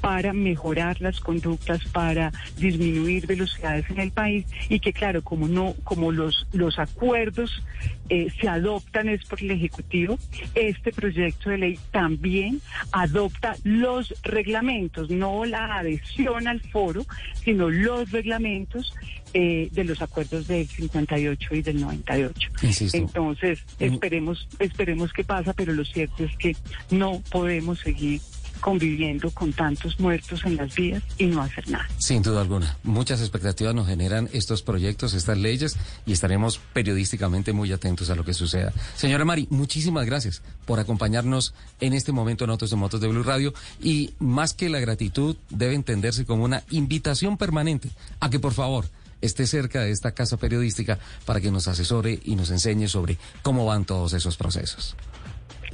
para mejorar las conductas, para disminuir velocidades en el país y que claro, como no, como los, los acuerdos eh, se adoptan es por el Ejecutivo, este proyecto de ley también adopta los reglamentos, no la adhesión al foro, sino los reglamentos eh, de los acuerdos del 58 y del 98. Insisto. Entonces, esperemos, esperemos qué pasa, pero lo cierto es que no podemos seguir conviviendo con tantos muertos en las vías y no hacer nada. Sin duda alguna. Muchas expectativas nos generan estos proyectos, estas leyes, y estaremos periodísticamente muy atentos a lo que suceda. Señora Mari, muchísimas gracias por acompañarnos en este momento en Autos de Motos de Blue Radio. Y más que la gratitud, debe entenderse como una invitación permanente a que, por favor, esté cerca de esta casa periodística para que nos asesore y nos enseñe sobre cómo van todos esos procesos.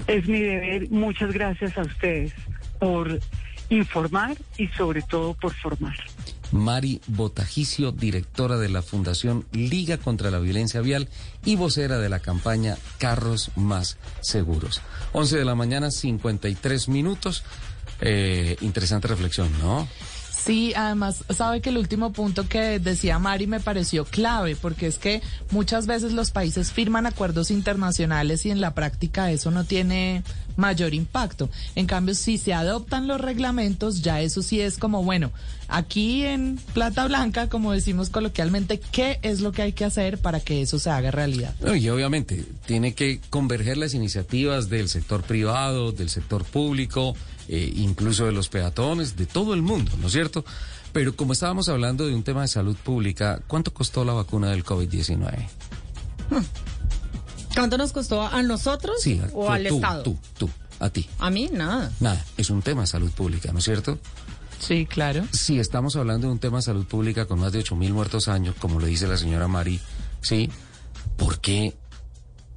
Es mi deber. Muchas gracias a ustedes por informar y sobre todo por formar. Mari Botajicio, directora de la Fundación Liga contra la Violencia Vial y vocera de la campaña Carros Más Seguros. 11 de la mañana, 53 minutos. Eh, interesante reflexión, ¿no? Sí, además, sabe que el último punto que decía Mari me pareció clave, porque es que muchas veces los países firman acuerdos internacionales y en la práctica eso no tiene mayor impacto. En cambio, si se adoptan los reglamentos, ya eso sí es como, bueno, aquí en Plata Blanca, como decimos coloquialmente, ¿qué es lo que hay que hacer para que eso se haga realidad? Y obviamente tiene que converger las iniciativas del sector privado, del sector público, eh, incluso de los peatones, de todo el mundo, ¿no es cierto? Pero como estábamos hablando de un tema de salud pública, ¿cuánto costó la vacuna del COVID-19? ¿Cuánto nos costó a nosotros Sí, o tú, al tú, Estado? Tú, tú, a ti. A mí nada. Nada, es un tema de salud pública, ¿no es cierto? Sí, claro. Si estamos hablando de un tema de salud pública con más de 8 mil muertos años, como lo dice la señora Mari, ¿sí? ¿Por qué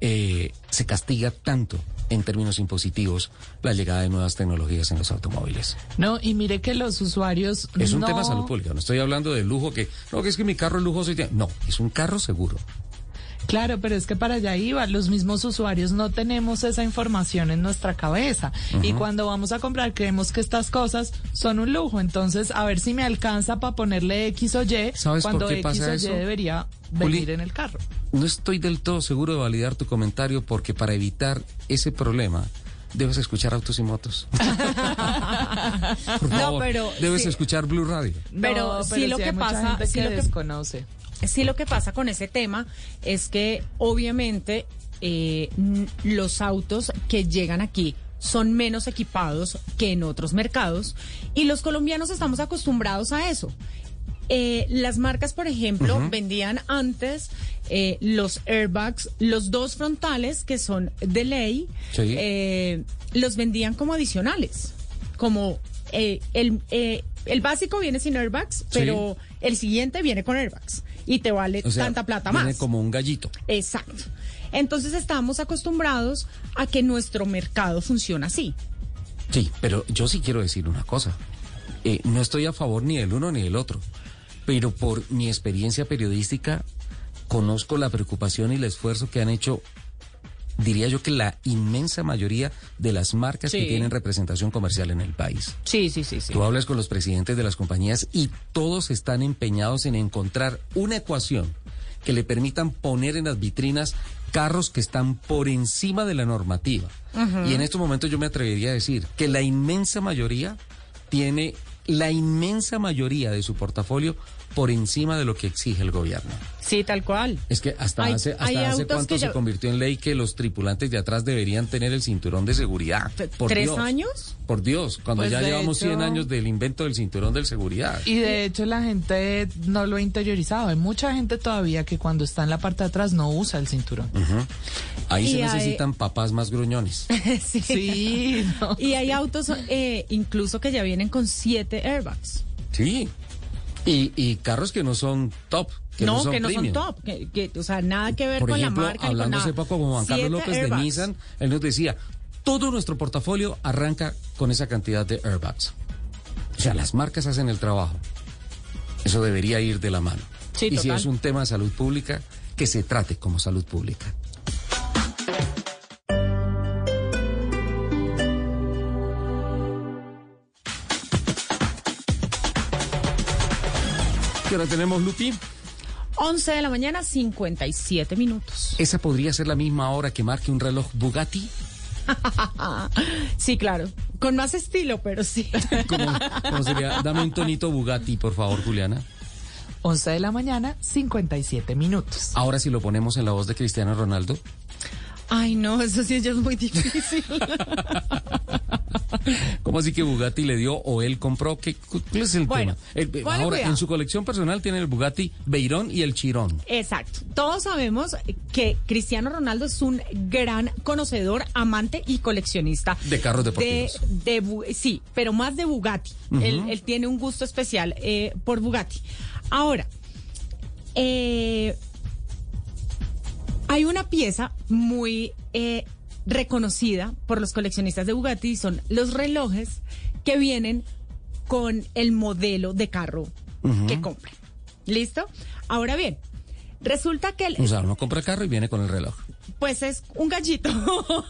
eh, se castiga tanto en términos impositivos la llegada de nuevas tecnologías en los automóviles? No, y mire que los usuarios Es un tema de salud pública, no estoy hablando de lujo que, no, que es que mi carro es lujoso y ya- no, es un carro seguro. Claro, pero es que para allá iba, los mismos usuarios no tenemos esa información en nuestra cabeza y cuando vamos a comprar creemos que estas cosas son un lujo, entonces a ver si me alcanza para ponerle X o Y ¿Sabes por cuando qué X pasa o Y eso? debería Juli, venir en el carro. No estoy del todo seguro de validar tu comentario porque para evitar ese problema debes escuchar autos y motos. Por No, pero debes sí. escuchar Blue Radio. Pero No, sí pero lo que pasa, sí que lo que desconoce. Sí, lo que pasa con ese tema es que obviamente eh, los autos que llegan aquí son menos equipados que en otros mercados y los colombianos estamos acostumbrados a eso. Eh, las marcas, por ejemplo, vendían antes eh, los airbags, los dos frontales que son de ley, Sí. eh, los vendían como adicionales, como eh, el, eh, el básico viene sin airbags, pero el siguiente viene con airbags y te vale O sea, tanta plata viene más. como un gallito. Exacto. Entonces estamos acostumbrados a que nuestro mercado funciona así. Sí, pero yo sí quiero decir una cosa. Eh, no estoy a favor ni del uno ni del otro, pero por mi experiencia periodística conozco la preocupación y el esfuerzo que han hecho, diría yo que la inmensa mayoría de las marcas que tienen representación comercial en el país. Sí, sí, sí, sí. Tú hablas con los presidentes de las compañías y todos están empeñados en encontrar una ecuación que le permitan poner en las vitrinas carros que están por encima de la normativa. Y en estos momentos yo me atrevería a decir que la inmensa mayoría tiene la inmensa mayoría de su portafolio por encima de lo que exige el gobierno. Sí, tal cual. Es que hasta Hay- hace, hasta hay hace cuánto se convirtió en ley que los tripulantes de atrás deberían tener el cinturón de seguridad. Por ¿Tres Dios. años? Por Dios, cuando Pues ya llevamos 100 hecho- años del invento del cinturón de seguridad. Y de hecho la gente no lo ha interiorizado. Hay mucha gente todavía que cuando está en la parte de atrás no usa el cinturón. Ahí Y se hay- necesitan papás más gruñones. sí. Sí, Y hay autos eh, incluso que ya vienen con siete airbags. Sí. Y, y carros que no son top, que no, no, son que no premium. son top. Que, que, o sea, nada que ver Por con ejemplo, la marca. hablando hace poco con Juan Carlos López airbags. de Nissan, él nos decía, todo nuestro portafolio arranca con esa cantidad de airbags. O sea, las marcas hacen el trabajo. Eso debería ir de la mano. Sí, y si es un tema de salud pública, que se trate como salud pública. ¿Qué hora tenemos, Lupi? 11 de la mañana, 57 minutos. ¿Esa podría ser la misma hora que marque un reloj Bugatti? sí, claro. Con más estilo, pero sí. ¿Cómo, cómo sería? Dame un tonito Bugatti, por favor, Juliana. 11 de la mañana, 57 minutos. Ahora si lo ponemos en la voz de Cristiano Ronaldo. Ay, no, eso sí ya es muy difícil. ¿Cómo así que Bugatti le dio o él compró? ¿Qué, cuál es el Bueno, tema? El- ahora, cuidado. en su colección personal tiene el Bugatti Beirón y el Chirón. Exacto. Todos sabemos que Cristiano Ronaldo es un gran conocedor, amante y coleccionista. De carros deportivos. De, de sí, pero más de Bugatti. Él, él tiene un gusto especial eh, por Bugatti. Ahora, eh, hay una pieza muy eh, reconocida por los coleccionistas de Bugatti, son los relojes que vienen con el modelo de carro que compren. ¿Listo? Ahora bien, resulta que el, O sea, uno compra el carro y viene con el reloj. Pues es un gallito.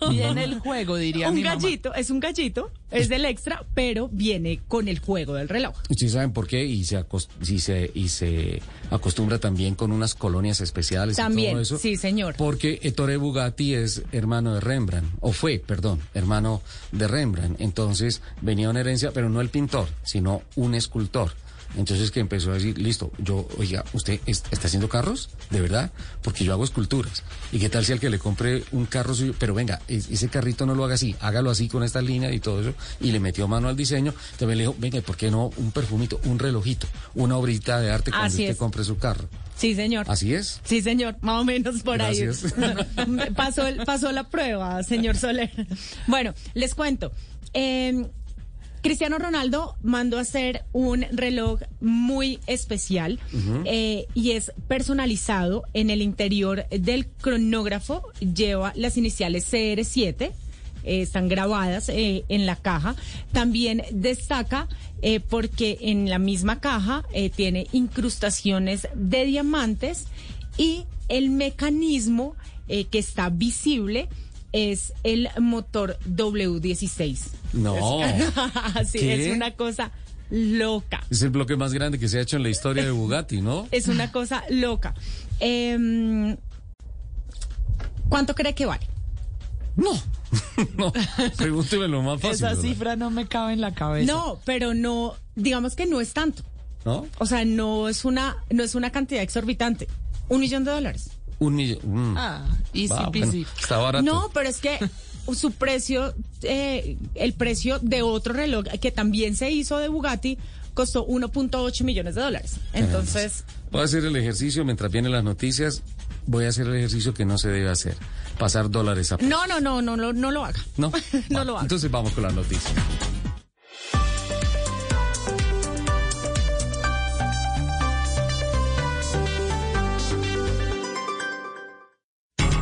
Viene el juego, diría un mi mamá. gallito, es un gallito, es del extra, pero viene con el juego del reloj. ¿Ustedes saben por qué? Y se, y se, y se acostumbra también con unas colonias especiales y También, todo eso. sí, señor. Porque Ettore Bugatti es hermano de Rembrandt, o fue, perdón, hermano de Rembrandt. Entonces venía una herencia, pero no el pintor, sino un escultor. Entonces que empezó a decir, listo, yo, oiga, ¿usted es- está haciendo carros? ¿De verdad? Porque yo hago esculturas. ¿Y qué tal si al que le compre un carro suyo? Pero venga, es- ese carrito no lo haga así, hágalo así con esta línea y todo eso. Y le metió mano al diseño. También le dijo, venga, ¿y ¿por qué no un perfumito, un relojito, una obrita de arte cuando Así usted es. compre su carro? Sí, señor. ¿Así es? Sí, señor, más o menos por Gracias. ahí. pasó, el- pasó la prueba, señor Soler. Bueno, les cuento. Eh, Cristiano Ronaldo mandó a hacer un reloj muy especial eh, y es personalizado en el interior del cronógrafo. Lleva las iniciales CR7. eh, están grabadas eh, en la caja. También destaca eh, porque en la misma caja tiene incrustaciones de diamantes y el mecanismo que está visible es el motor W16. No. sí, ¿Qué? es una cosa loca. Es el bloque más grande que se ha hecho en la historia de Bugatti, ¿no? Es una cosa loca. Em, ¿Cuánto cree que vale? No. no, pregúnteme lo más fácil. Esa ¿verdad? cifra no me cabe en la cabeza. No, pero no, digamos que no es tanto. ¿No? O sea, no es una, no es una cantidad exorbitante. Un millón de dólares. Un millón. mm. Ah, easy Va, bueno, peasy. está barato. No, pero es que su precio, eh, el precio de otro reloj que también se hizo de Bugatti costó 1.8 millones de dólares. Entonces, Voy a hacer el ejercicio mientras vienen las noticias. Voy a hacer el ejercicio que no se debe hacer. Pasar dólares a... no, no, no, no, no, no lo haga. No, no lo haga. Entonces vamos con las noticias.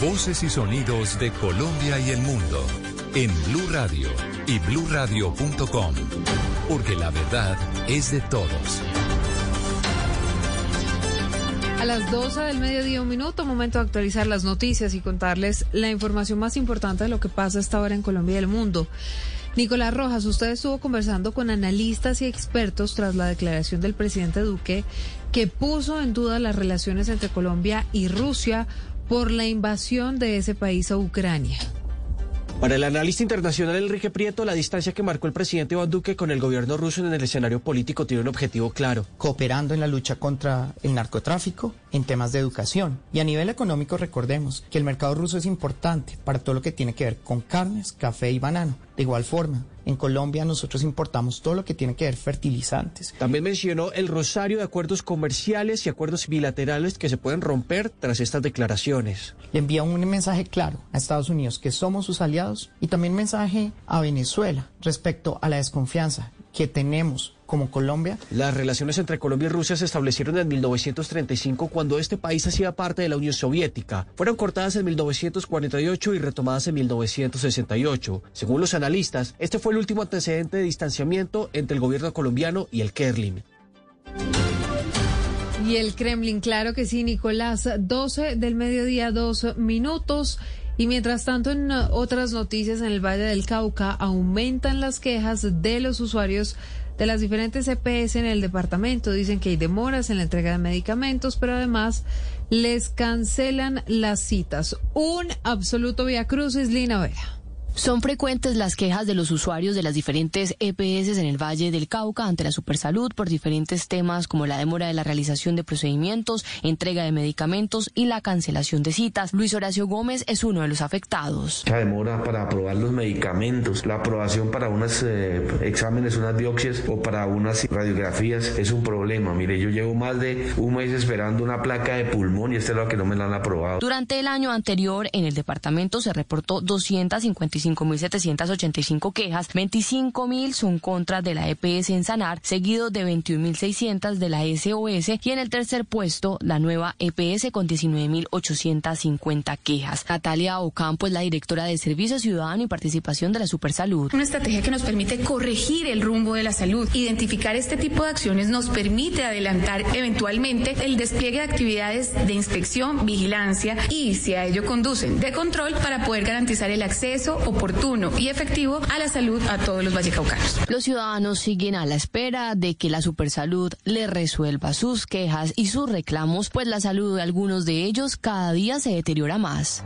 Voces y sonidos de Colombia y el mundo. En Blue Radio y bluradio.com. Porque la verdad es de todos. A las 12 del mediodía, un minuto, momento de actualizar las noticias y contarles la información más importante de lo que pasa hasta ahora en Colombia y el mundo. Nicolás Rojas, usted estuvo conversando con analistas y expertos tras la declaración del presidente Duque que puso en duda las relaciones entre Colombia y Rusia por la invasión de ese país a Ucrania. Para el analista internacional Enrique Prieto, la distancia que marcó el presidente Iván Duque con el gobierno ruso en el escenario político tiene un objetivo claro. cooperando en la lucha contra el narcotráfico, en temas de educación. Y a nivel económico recordemos que el mercado ruso es importante para todo lo que tiene que ver con carnes, café y banano. De igual forma, en Colombia nosotros importamos todo lo que tiene que ver fertilizantes. También mencionó el rosario de acuerdos comerciales y acuerdos bilaterales que se pueden romper tras estas declaraciones. Le envía un mensaje claro a Estados Unidos que somos sus aliados y también mensaje a Venezuela respecto a la desconfianza que tenemos como Colombia Las relaciones entre Colombia y Rusia se establecieron en 1935 cuando este país hacía parte de la Unión Soviética. Fueron cortadas en 1948 y retomadas en 1968. Según los analistas, este fue el último antecedente de distanciamiento entre el gobierno colombiano y el Kremlin. Y el Kremlin, claro que sí, Nicolás, 12 del mediodía, dos minutos. Y mientras tanto, en otras noticias en el Valle del Cauca, aumentan las quejas de los usuarios de las diferentes EPS en el departamento. Dicen que hay demoras en la entrega de medicamentos, pero además les cancelan las citas. Un absoluto vía crucis, Lina Vera. Son frecuentes las quejas de los usuarios de las diferentes EPS en el Valle del Cauca ante la Supersalud por diferentes temas como la demora de la realización de procedimientos, entrega de medicamentos y la cancelación de citas. Luis Horacio Gómez es uno de los afectados. La demora para aprobar los medicamentos, la aprobación para unos eh, exámenes, unas biopsias o para unas radiografías es un problema. Mire, yo llevo más de un mes esperando una placa de pulmón y este es lo que no me la han aprobado. Durante el año anterior en el departamento se reportó 255 5.785 quejas, 25.000 son contra de la EPS en Sanar, seguido de 21.600 de la SOS y en el tercer puesto la nueva EPS con 19.850 quejas. Natalia Ocampo es la directora de Servicio Ciudadano y Participación de la Supersalud. Una estrategia que nos permite corregir el rumbo de la salud, identificar este tipo de acciones nos permite adelantar eventualmente el despliegue de actividades de inspección, vigilancia y si a ello conducen de control para poder garantizar el acceso oportuno y efectivo a la salud a todos los vallecaucanos. Los ciudadanos siguen a la espera de que la Supersalud le resuelva sus quejas y sus reclamos, pues la salud de algunos de ellos cada día se deteriora más.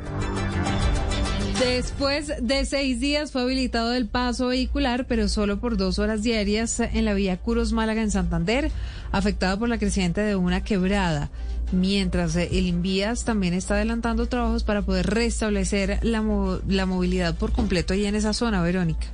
Después de seis días fue habilitado el paso vehicular, pero solo por dos horas diarias en la vía Curos Málaga en Santander, afectado por la creciente de una quebrada. Mientras eh, el Invías también está adelantando trabajos para poder restablecer la, la movilidad por completo ahí en esa zona, Verónica.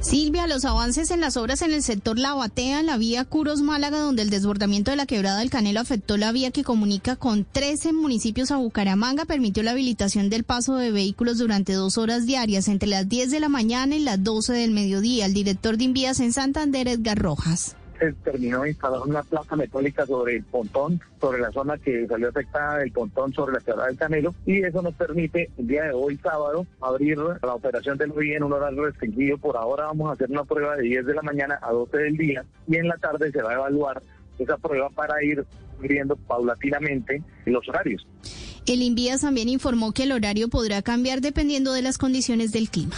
Silvia, los avances en las obras en el sector La Batea, en la vía Curos Málaga, donde el desbordamiento de la quebrada del Canelo afectó la vía que comunica con 13 municipios a Bucaramanga, permitió la habilitación del paso de vehículos durante dos horas diarias, entre las 10 de la mañana y las 12 del mediodía. El director de Invías en Santander, Edgar Rojas terminó de instalar una placa metálica sobre el pontón, sobre la zona que salió afectada del pontón sobre la quebrada del Canelo, y eso nos permite el día de hoy, sábado, abrir la operación del vía en un horario restringido. Por ahora vamos a hacer una prueba de 10 de la mañana a 12 del día, y en la tarde se va a evaluar esa prueba para ir abriendo paulatinamente los horarios. El Invías también informó que el horario podrá cambiar dependiendo de las condiciones del clima.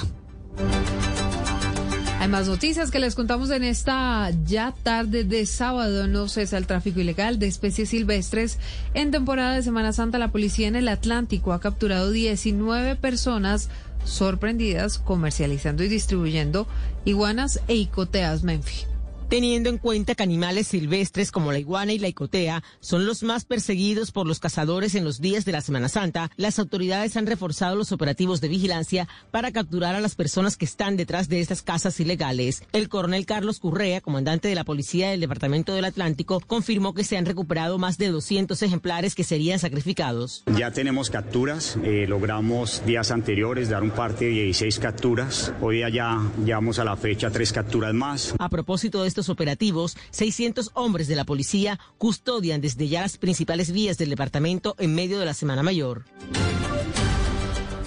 Hay más noticias que les contamos en esta ya tarde de sábado. No cesa el tráfico ilegal de especies silvestres. En temporada de Semana Santa, la policía en el Atlántico ha capturado 19 personas sorprendidas comercializando y distribuyendo iguanas e icoteas Menfi teniendo en cuenta que animales silvestres como la iguana y la icotea son los más perseguidos por los cazadores en los días de la Semana Santa, las autoridades han reforzado los operativos de vigilancia para capturar a las personas que están detrás de estas casas ilegales. El coronel Carlos Currea, comandante de la Policía del Departamento del Atlántico, confirmó que se han recuperado más de 200 ejemplares que serían sacrificados. Ya tenemos capturas, eh, logramos días anteriores dar un parte de 16 capturas, hoy ya llevamos a la fecha tres capturas más. A propósito de estos operativos, 600 hombres de la policía custodian desde ya las principales vías del departamento en medio de la Semana Mayor.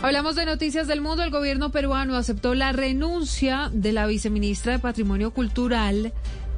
Hablamos de noticias del mundo. El gobierno peruano aceptó la renuncia de la viceministra de Patrimonio Cultural,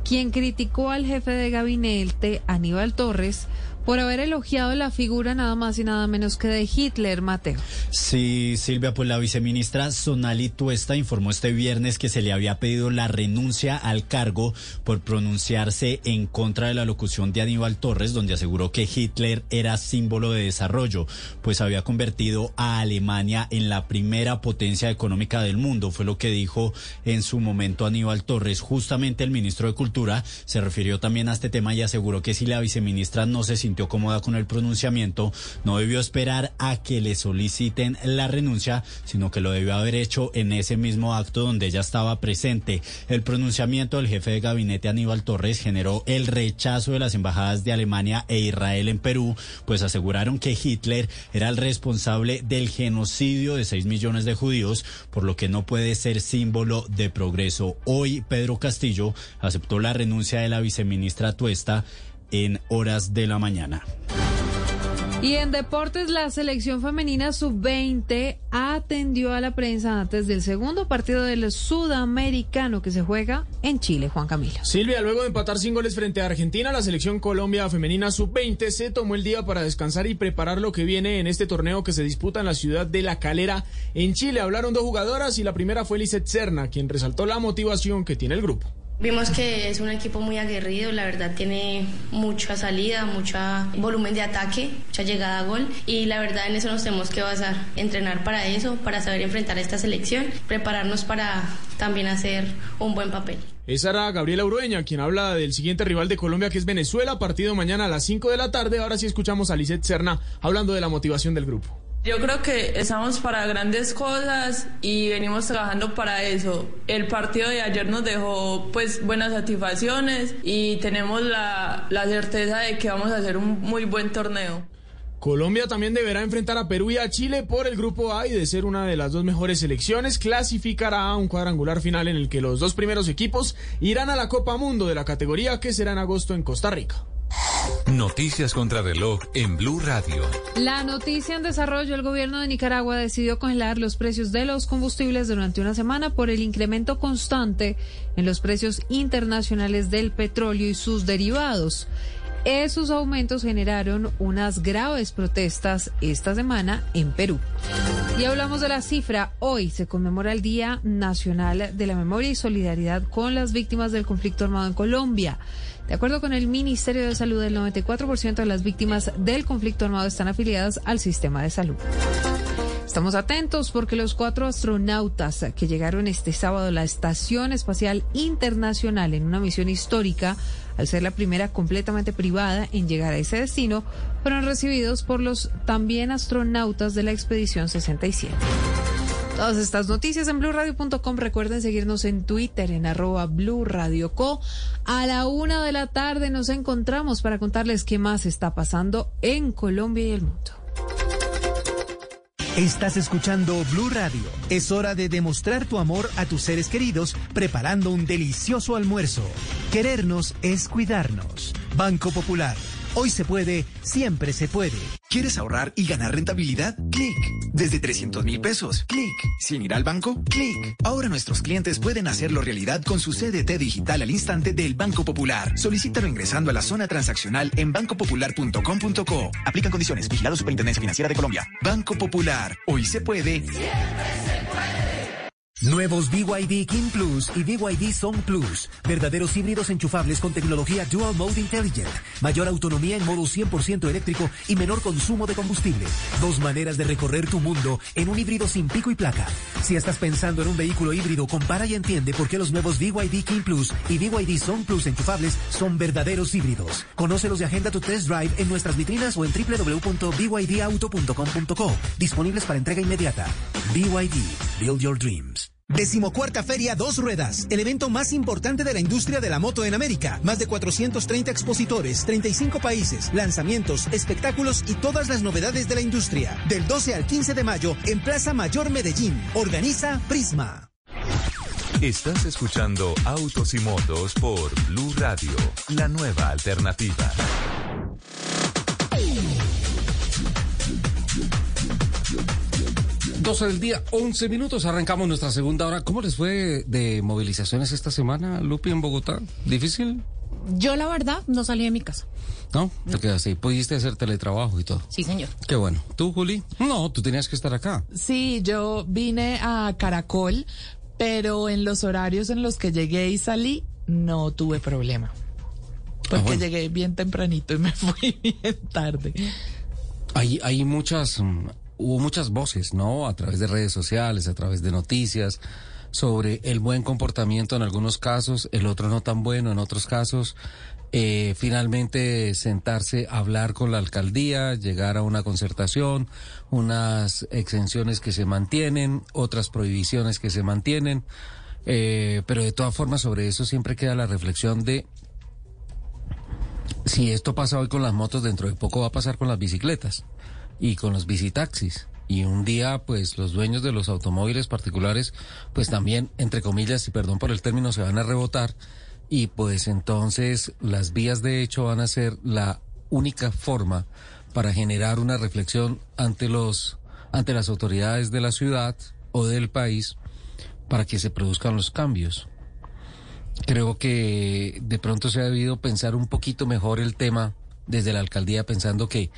quien criticó al jefe de gabinete, Aníbal Torres, por haber elogiado la figura nada más y nada menos que de Hitler, Mateo. Sí, Silvia, pues la viceministra Sonali Tuesta informó este viernes que se le había pedido la renuncia al cargo por pronunciarse en contra de la locución de Aníbal Torres, donde aseguró que Hitler era símbolo de desarrollo, pues había convertido a Alemania en la primera potencia económica del mundo, fue lo que dijo en su momento Aníbal Torres. Justamente el ministro de Cultura se refirió también a este tema y aseguró que si la viceministra no se sintió cómoda con el pronunciamiento, no debió esperar a que le soliciten la renuncia, sino que lo debió haber hecho en ese mismo acto donde ella estaba presente. El pronunciamiento del jefe de gabinete Aníbal Torres generó el rechazo de las embajadas de Alemania e Israel en Perú, pues aseguraron que Hitler era el responsable del genocidio de 6 millones de judíos, por lo que no puede ser símbolo de progreso. Hoy Pedro Castillo aceptó la renuncia de la viceministra Tuesta en horas de la mañana. Y en deportes, la selección femenina sub-20 atendió a la prensa antes del segundo partido del sudamericano que se juega en Chile, Juan Camilo. Silvia, luego de empatar sin goles frente a Argentina, la selección Colombia femenina sub-20 se tomó el día para descansar y preparar lo que viene en este torneo que se disputa en la ciudad de La Calera, en Chile. Hablaron dos jugadoras y la primera fue Lizeth Serna, quien resaltó la motivación que tiene el grupo. Vimos que es un equipo muy aguerrido, la verdad tiene mucha salida, mucho volumen de ataque, mucha llegada a gol y la verdad en eso nos tenemos que basar, entrenar para eso, para saber enfrentar a esta selección, prepararnos para también hacer un buen papel. Esa era Gabriela Urueña, quien habla del siguiente rival de Colombia, que es Venezuela, partido mañana a las 5 de la tarde. Ahora sí escuchamos a Lisette Serna hablando de la motivación del grupo. Yo creo que estamos para grandes cosas y venimos trabajando para eso. El partido de ayer nos dejó pues buenas satisfacciones y tenemos la, la certeza de que vamos a hacer un muy buen torneo. Colombia también deberá enfrentar a Perú y a Chile por el grupo A y de ser una de las dos mejores selecciones, clasificará a un cuadrangular final en el que los dos primeros equipos irán a la Copa Mundo de la categoría que será en agosto en Costa Rica. Noticias contra reloj en Blue Radio. La noticia en desarrollo, el gobierno de Nicaragua decidió congelar los precios de los combustibles durante una semana por el incremento constante en los precios internacionales del petróleo y sus derivados. Esos aumentos generaron unas graves protestas esta semana en Perú. Y hablamos de la cifra. Hoy se conmemora el Día Nacional de la Memoria y Solidaridad con las víctimas del conflicto armado en Colombia. De acuerdo con el Ministerio de Salud, el 94% de las víctimas del conflicto armado están afiliadas al sistema de salud. Estamos atentos porque los cuatro astronautas que llegaron este sábado a la Estación Espacial Internacional en una misión histórica al ser la primera completamente privada en llegar a ese destino, fueron recibidos por los también astronautas de la expedición 67. Todas estas noticias en blurradio.com. Recuerden seguirnos en Twitter en arroba blurradioco. A la una de la tarde nos encontramos para contarles qué más está pasando en Colombia y el mundo. Estás escuchando Blue Radio. Es hora de demostrar tu amor a tus seres queridos preparando un delicioso almuerzo. Querernos es cuidarnos. Banco Popular. Hoy se puede, siempre se puede. ¿Quieres ahorrar y ganar rentabilidad? Clic. Desde 300 mil pesos. Clic. Sin ir al banco. Clic. Ahora nuestros clientes pueden hacerlo realidad con su CDT digital al instante del Banco Popular. Solicítalo ingresando a la zona transaccional en bancopopular.com.co. Aplican condiciones. Vigilado Superintendencia Financiera de Colombia. Banco Popular. Hoy se puede. Siempre se puede. Nuevos BYD King Plus y BYD Song Plus. Verdaderos híbridos enchufables con tecnología Dual Mode Intelligent. Mayor autonomía en modo 100% eléctrico y menor consumo de combustible. Dos maneras de recorrer tu mundo en un híbrido sin pico y placa. Si estás pensando en un vehículo híbrido, compara y entiende por qué los nuevos BYD King Plus y BYD Song Plus enchufables son verdaderos híbridos. Conócelos y agenda tu test drive en nuestras vitrinas o en www.bydauto.com.co. Disponibles para entrega inmediata. BYD. Build your dreams. Decimocuarta Feria Dos Ruedas, el evento más importante de la industria de la moto en América. Más de 430 expositores, 35 países, lanzamientos, espectáculos y todas las novedades de la industria. Del 12 al 15 de mayo en Plaza Mayor Medellín. Organiza Prisma. Estás escuchando Autos y Motos por Blue Radio, la nueva alternativa. 12 del día, 11 minutos, arrancamos nuestra segunda hora. ¿Cómo les fue de movilizaciones esta semana, Lupi, en Bogotá? ¿Difícil? Yo, la verdad, no salí de mi casa. ¿No? Te quedaste ¿Pudiste hacer teletrabajo y todo? Sí, señor. Qué bueno. ¿Tú, Juli? No, tú tenías que estar acá. Sí, yo vine a Caracol, pero en los horarios en los que llegué y salí, no tuve problema. Porque llegué bien tempranito y me fui bien tarde. Hay, hay muchas hubo muchas voces, ¿no? A través de redes sociales, a través de noticias, sobre el buen comportamiento en algunos casos, el otro no tan bueno en otros casos. Eh, finalmente sentarse a hablar con la alcaldía, llegar a una concertación, unas exenciones que se mantienen, otras prohibiciones que se mantienen, eh, pero de todas formas sobre eso siempre queda la reflexión de si esto pasa hoy con las motos, dentro de poco va a pasar con las bicicletas y con los visitaxis. Y un día, pues, los dueños de los automóviles particulares, pues también, entre comillas, y perdón por el término, se van a rebotar. Y pues entonces las vías de hecho van a ser la única forma para generar una reflexión ante los, ante las autoridades de la ciudad o del país para que se produzcan los cambios. Creo que de pronto se ha debido pensar un poquito mejor el tema desde la alcaldía pensando que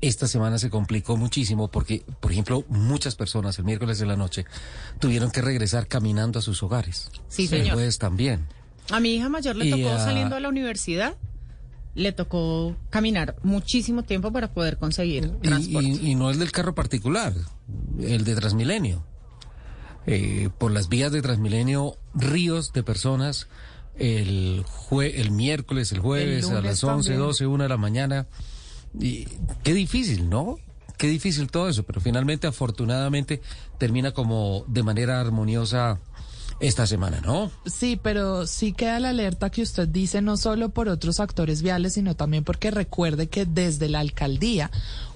esta semana se complicó muchísimo porque, por ejemplo, muchas personas el miércoles de la noche tuvieron que regresar caminando a sus hogares. Sí, señor. Pues también. A mi hija mayor le tocó saliendo de la universidad le tocó caminar muchísimo tiempo para poder conseguir transporte. Y, no es del carro particular, el de Transmilenio. Eh, por las vías de Transmilenio, ríos de personas el, el miércoles, el jueves, a las 11, 12, 1 de la mañana. Y qué difícil, ¿no? Qué difícil todo eso, pero finalmente, afortunadamente, termina como de manera armoniosa esta semana, ¿no? Sí, pero sí queda la alerta que usted dice, no solo por otros actores viales, sino también porque recuerde que desde la alcaldía,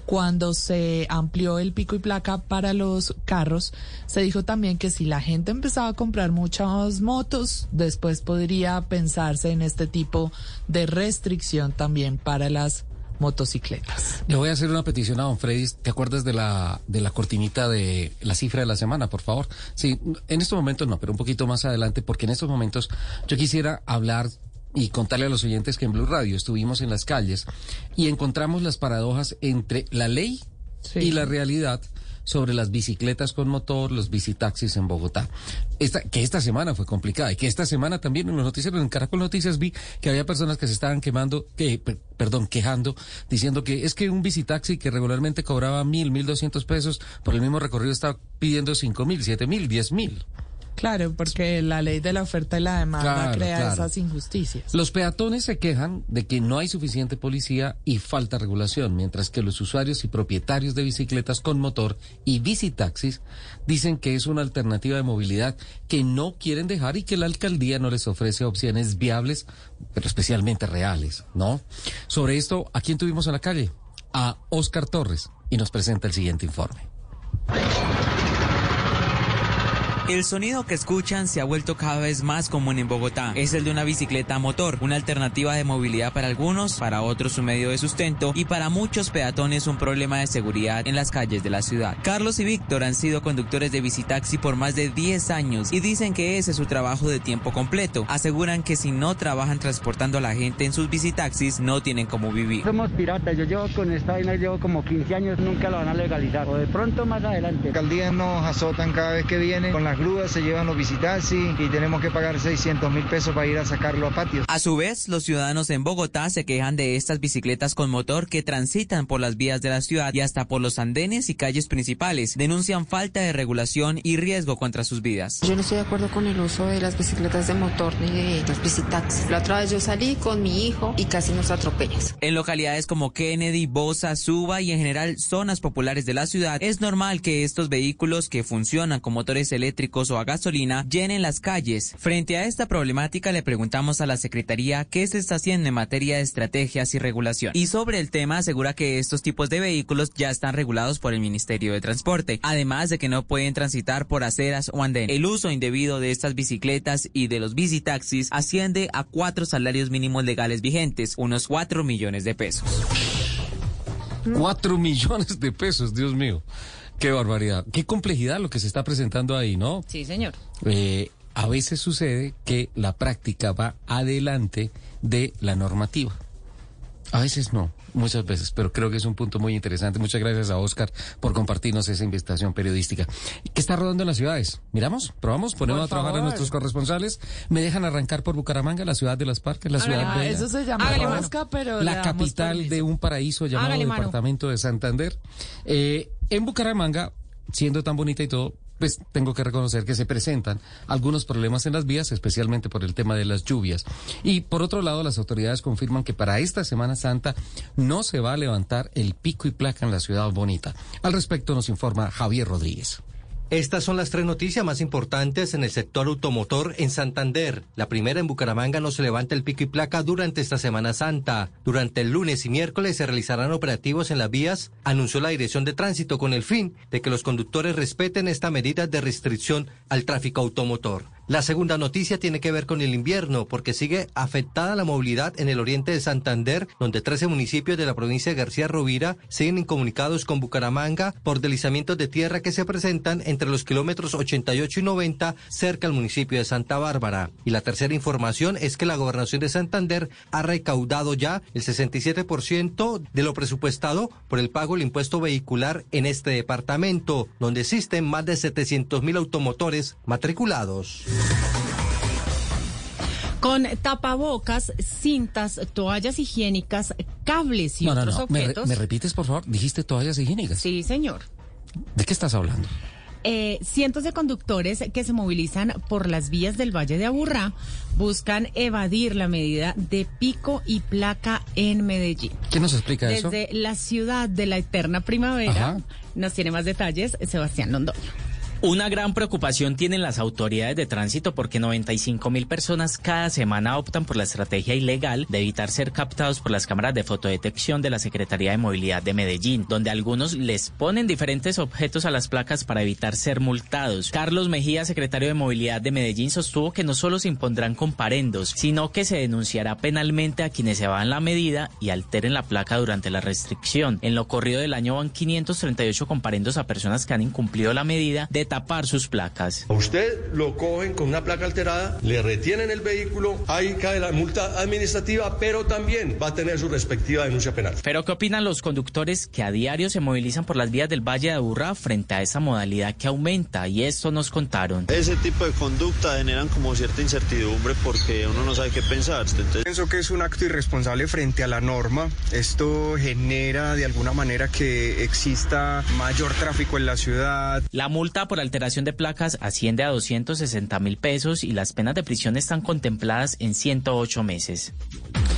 cuando se amplió el pico y placa para los carros, se dijo también que si la gente empezaba a comprar muchas motos, después podría pensarse en este tipo de restricción también para las motocicletas. Le voy a hacer una petición a don Freddy. ¿Te acuerdas de la, de la cortinita de la cifra de la semana, por favor? Sí, en estos momentos no, pero un poquito más adelante, porque en estos momentos yo quisiera hablar y contarle a los oyentes que en Blue Radio estuvimos en las calles y encontramos las paradojas entre la ley y la realidad sobre las bicicletas con motor, los bicitaxis en Bogotá. Esta, que esta semana fue complicada y que esta semana también en los noticieros, en Caracol Noticias vi que había personas que se estaban quemando, que, perdón, quejando, diciendo que es que un bicitaxi que regularmente cobraba mil, mil doscientos pesos por el mismo recorrido está pidiendo cinco mil, siete mil, diez mil. Claro, porque la ley de la oferta y la demanda crea esas injusticias. Los peatones se quejan de que no hay suficiente policía y falta regulación, mientras que los usuarios y propietarios de bicicletas con motor y bicitaxis dicen que es una alternativa de movilidad que no quieren dejar y que la alcaldía no les ofrece opciones viables, pero especialmente reales, ¿no? Sobre esto, ¿a quién tuvimos en la calle? A Oscar Torres y nos presenta el siguiente informe. El sonido que escuchan se ha vuelto cada vez más común en Bogotá. Es el de una bicicleta a motor, una alternativa de movilidad para algunos, para otros un medio de sustento y para muchos peatones un problema de seguridad en las calles de la ciudad. Carlos y Víctor han sido conductores de bicitaxi por más de 10 años y dicen que ese es su trabajo de tiempo completo. Aseguran que si no trabajan transportando a la gente en sus bicitaxis no tienen cómo vivir. Somos piratas, yo llevo con esta vaina llevo como 15 años, nunca lo van a legalizar o de pronto más adelante. La alcaldía nos azotan cada vez que viene con las grúas se llevan los visitaxis y tenemos que pagar 600 mil pesos para ir a sacarlo a patios. A su vez, los ciudadanos en Bogotá se quejan de estas bicicletas con motor que transitan por las vías de la ciudad y hasta por los andenes y calles principales. Denuncian falta de regulación y riesgo contra sus vidas. Yo no estoy de acuerdo con el uso de las bicicletas de motor ni de los visitaxis. La otra vez yo salí con mi hijo y casi nos atropellas. En localidades como Kennedy, Bosa, Suba y en general zonas populares de la ciudad, es normal que estos vehículos que funcionan con motores eléctricos o a gasolina llenen las calles. Frente a esta problemática le preguntamos a la Secretaría qué se está haciendo en materia de estrategias y regulación. Y sobre el tema asegura que estos tipos de vehículos ya están regulados por el Ministerio de Transporte, además de que no pueden transitar por aceras o andén. El uso indebido de estas bicicletas y de los bicitaxis asciende a cuatro salarios mínimos legales vigentes, unos cuatro millones de pesos. Cuatro millones de pesos, Dios mío. Qué barbaridad. Qué complejidad lo que se está presentando ahí, ¿no? Sí, señor. Eh, a veces sucede que la práctica va adelante de la normativa. A veces no, muchas veces, pero creo que es un punto muy interesante. Muchas gracias a Oscar por compartirnos esa investigación periodística. ¿Qué está rodando en las ciudades? ¿Miramos? ¿Probamos? ¿Ponemos a trabajar a nuestros corresponsales? ¿Me dejan arrancar por Bucaramanga, la ciudad de las parques, la ciudad de... Eso se llama pero La capital de un paraíso llamado Departamento de Santander. Eh, en Bucaramanga, siendo tan bonita y todo, pues tengo que reconocer que se presentan algunos problemas en las vías, especialmente por el tema de las lluvias. Y por otro lado, las autoridades confirman que para esta Semana Santa no se va a levantar el pico y placa en la ciudad bonita. Al respecto nos informa Javier Rodríguez. Estas son las tres noticias más importantes en el sector automotor en Santander. La primera en Bucaramanga no se levanta el pico y placa durante esta Semana Santa. Durante el lunes y miércoles se realizarán operativos en las vías, anunció la Dirección de Tránsito con el fin de que los conductores respeten esta medida de restricción al tráfico automotor. La segunda noticia tiene que ver con el invierno, porque sigue afectada la movilidad en el oriente de Santander, donde 13 municipios de la provincia de García Rovira siguen incomunicados con Bucaramanga por deslizamientos de tierra que se presentan entre los kilómetros 88 y 90 cerca al municipio de Santa Bárbara. Y la tercera información es que la gobernación de Santander ha recaudado ya el 67% de lo presupuestado por el pago del impuesto vehicular en este departamento, donde existen más de 700 mil automotores matriculados. Con tapabocas, cintas, toallas higiénicas, cables y No, no, otros no. ¿Me, re- objetos. me repites, por favor? ¿Dijiste toallas higiénicas? Sí, señor. ¿De qué estás hablando? Eh, cientos de conductores que se movilizan por las vías del Valle de Aburrá buscan evadir la medida de pico y placa en Medellín. ¿Quién nos explica eso? Desde la ciudad de la eterna primavera Ajá. nos tiene más detalles Sebastián Londoño. Una gran preocupación tienen las autoridades de tránsito porque 95 mil personas cada semana optan por la estrategia ilegal de evitar ser captados por las cámaras de fotodetección de la Secretaría de Movilidad de Medellín, donde algunos les ponen diferentes objetos a las placas para evitar ser multados. Carlos Mejía, secretario de Movilidad de Medellín, sostuvo que no solo se impondrán comparendos, sino que se denunciará penalmente a quienes se van la medida y alteren la placa durante la restricción. En lo corrido del año van 538 comparendos a personas que han incumplido la medida de tapar sus placas. A usted lo cogen con una placa alterada, le retienen el vehículo, ahí cae la multa administrativa, pero también va a tener su respectiva denuncia penal. Pero ¿qué opinan los conductores que a diario se movilizan por las vías del Valle de Aburrá frente a esa modalidad que aumenta? Y esto nos contaron. Ese tipo de conducta generan como cierta incertidumbre porque uno no sabe qué pensar. Entonces, Pienso que es un acto irresponsable frente a la norma. Esto genera de alguna manera que exista mayor tráfico en la ciudad. La multa por alteración de placas asciende a 260 mil pesos y las penas de prisión están contempladas en 108 meses.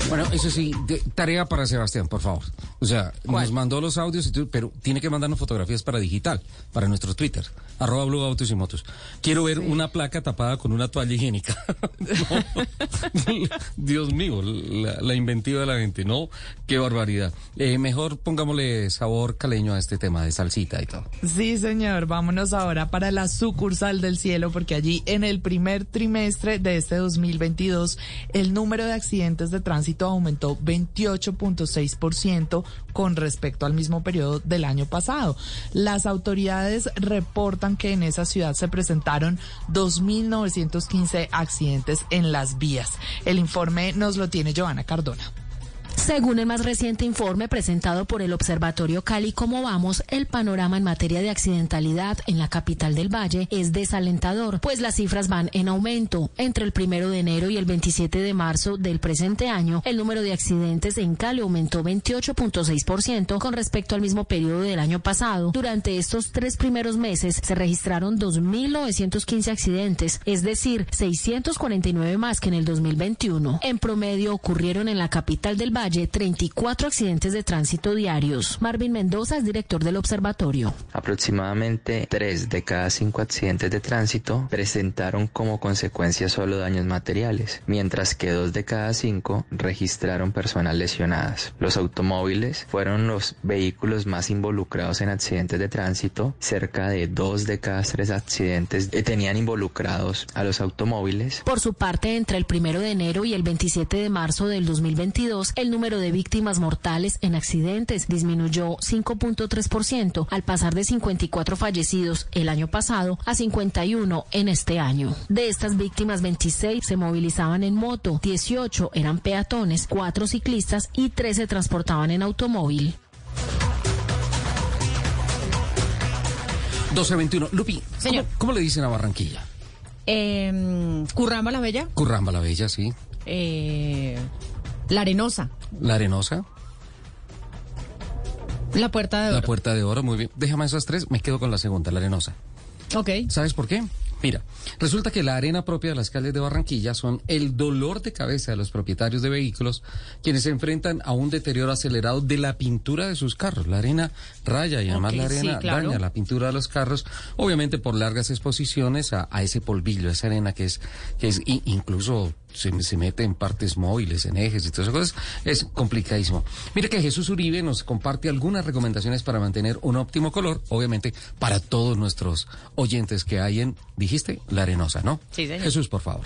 Bueno, eso sí, de- tarea para Sebastián, por favor. O sea, nos mandó los audios, y pero tiene que mandarnos fotografías para digital, para nuestro Twitter, arroba Blue Autos y Motos. Quiero ver una placa tapada con una toalla higiénica. Dios mío, la, la inventiva de la gente, ¿no? Qué barbaridad. Eh, mejor pongámosle sabor caleño a este tema de salsita y todo. Sí, señor. Vámonos ahora para la sucursal del cielo, porque allí en el primer trimestre de este 2022, el número de accidentes de tránsito aumentó 28.6% con respecto al mismo periodo del año pasado. Las autoridades reportan que en esa ciudad se presentaron 2.915 accidentes en las vías. El informe nos lo tiene Joana Cardona. Según el más reciente informe presentado por el Observatorio Cali Como Vamos, el panorama en materia de accidentalidad en la capital del Valle es desalentador, pues las cifras van en aumento. Entre el primero de enero y el 27 de marzo del presente año, el número de accidentes en Cali aumentó 28.6% con respecto al mismo periodo del año pasado. Durante estos tres primeros meses se registraron 2.915 accidentes, es decir, 649 más que en el 2021. En promedio ocurrieron en la capital del Valle 34 accidentes de tránsito diarios. Marvin Mendoza es director del observatorio. Aproximadamente 3 de cada 5 accidentes de tránsito presentaron como consecuencia solo daños materiales, mientras que 2 de cada 5 registraron personas lesionadas. Los automóviles fueron los vehículos más involucrados en accidentes de tránsito. Cerca de 2 de cada 3 accidentes eh, tenían involucrados a los automóviles. Por su parte, entre el primero de enero y el 27 de marzo del 2022, el número de víctimas mortales en accidentes disminuyó 5.3% al pasar de 54 fallecidos el año pasado a 51 en este año. De estas víctimas, 26 se movilizaban en moto, 18 eran peatones, 4 ciclistas y 13 se transportaban en automóvil. 1221. Lupi, ¿cómo, Señor. cómo le dicen a Barranquilla? Eh, Curramba la Bella, Curramba la Bella, sí. eh, La Arenosa, La Arenosa, La Puerta de la Oro. Puerta de Oro, muy bien. Déjame esas tres, me quedo con la segunda, la Arenosa. Ok. ¿Sabes por qué? Mira, resulta que la arena propia de las calles de Barranquilla son el dolor de cabeza de los propietarios de vehículos, quienes se enfrentan a un deterioro acelerado de la pintura de sus carros. La arena raya y además la sí, arena claro. daña la pintura de los carros, obviamente por largas exposiciones a, a ese polvillo, a esa arena que es, que es incluso se, se mete en partes móviles, en ejes y todas esas cosas. Es complicadísimo. Mira que Jesús Uribe nos comparte algunas recomendaciones para mantener un óptimo color, obviamente para todos nuestros oyentes que hay en, dijiste, la arenosa, ¿no? Sí, señor. Jesús, por favor.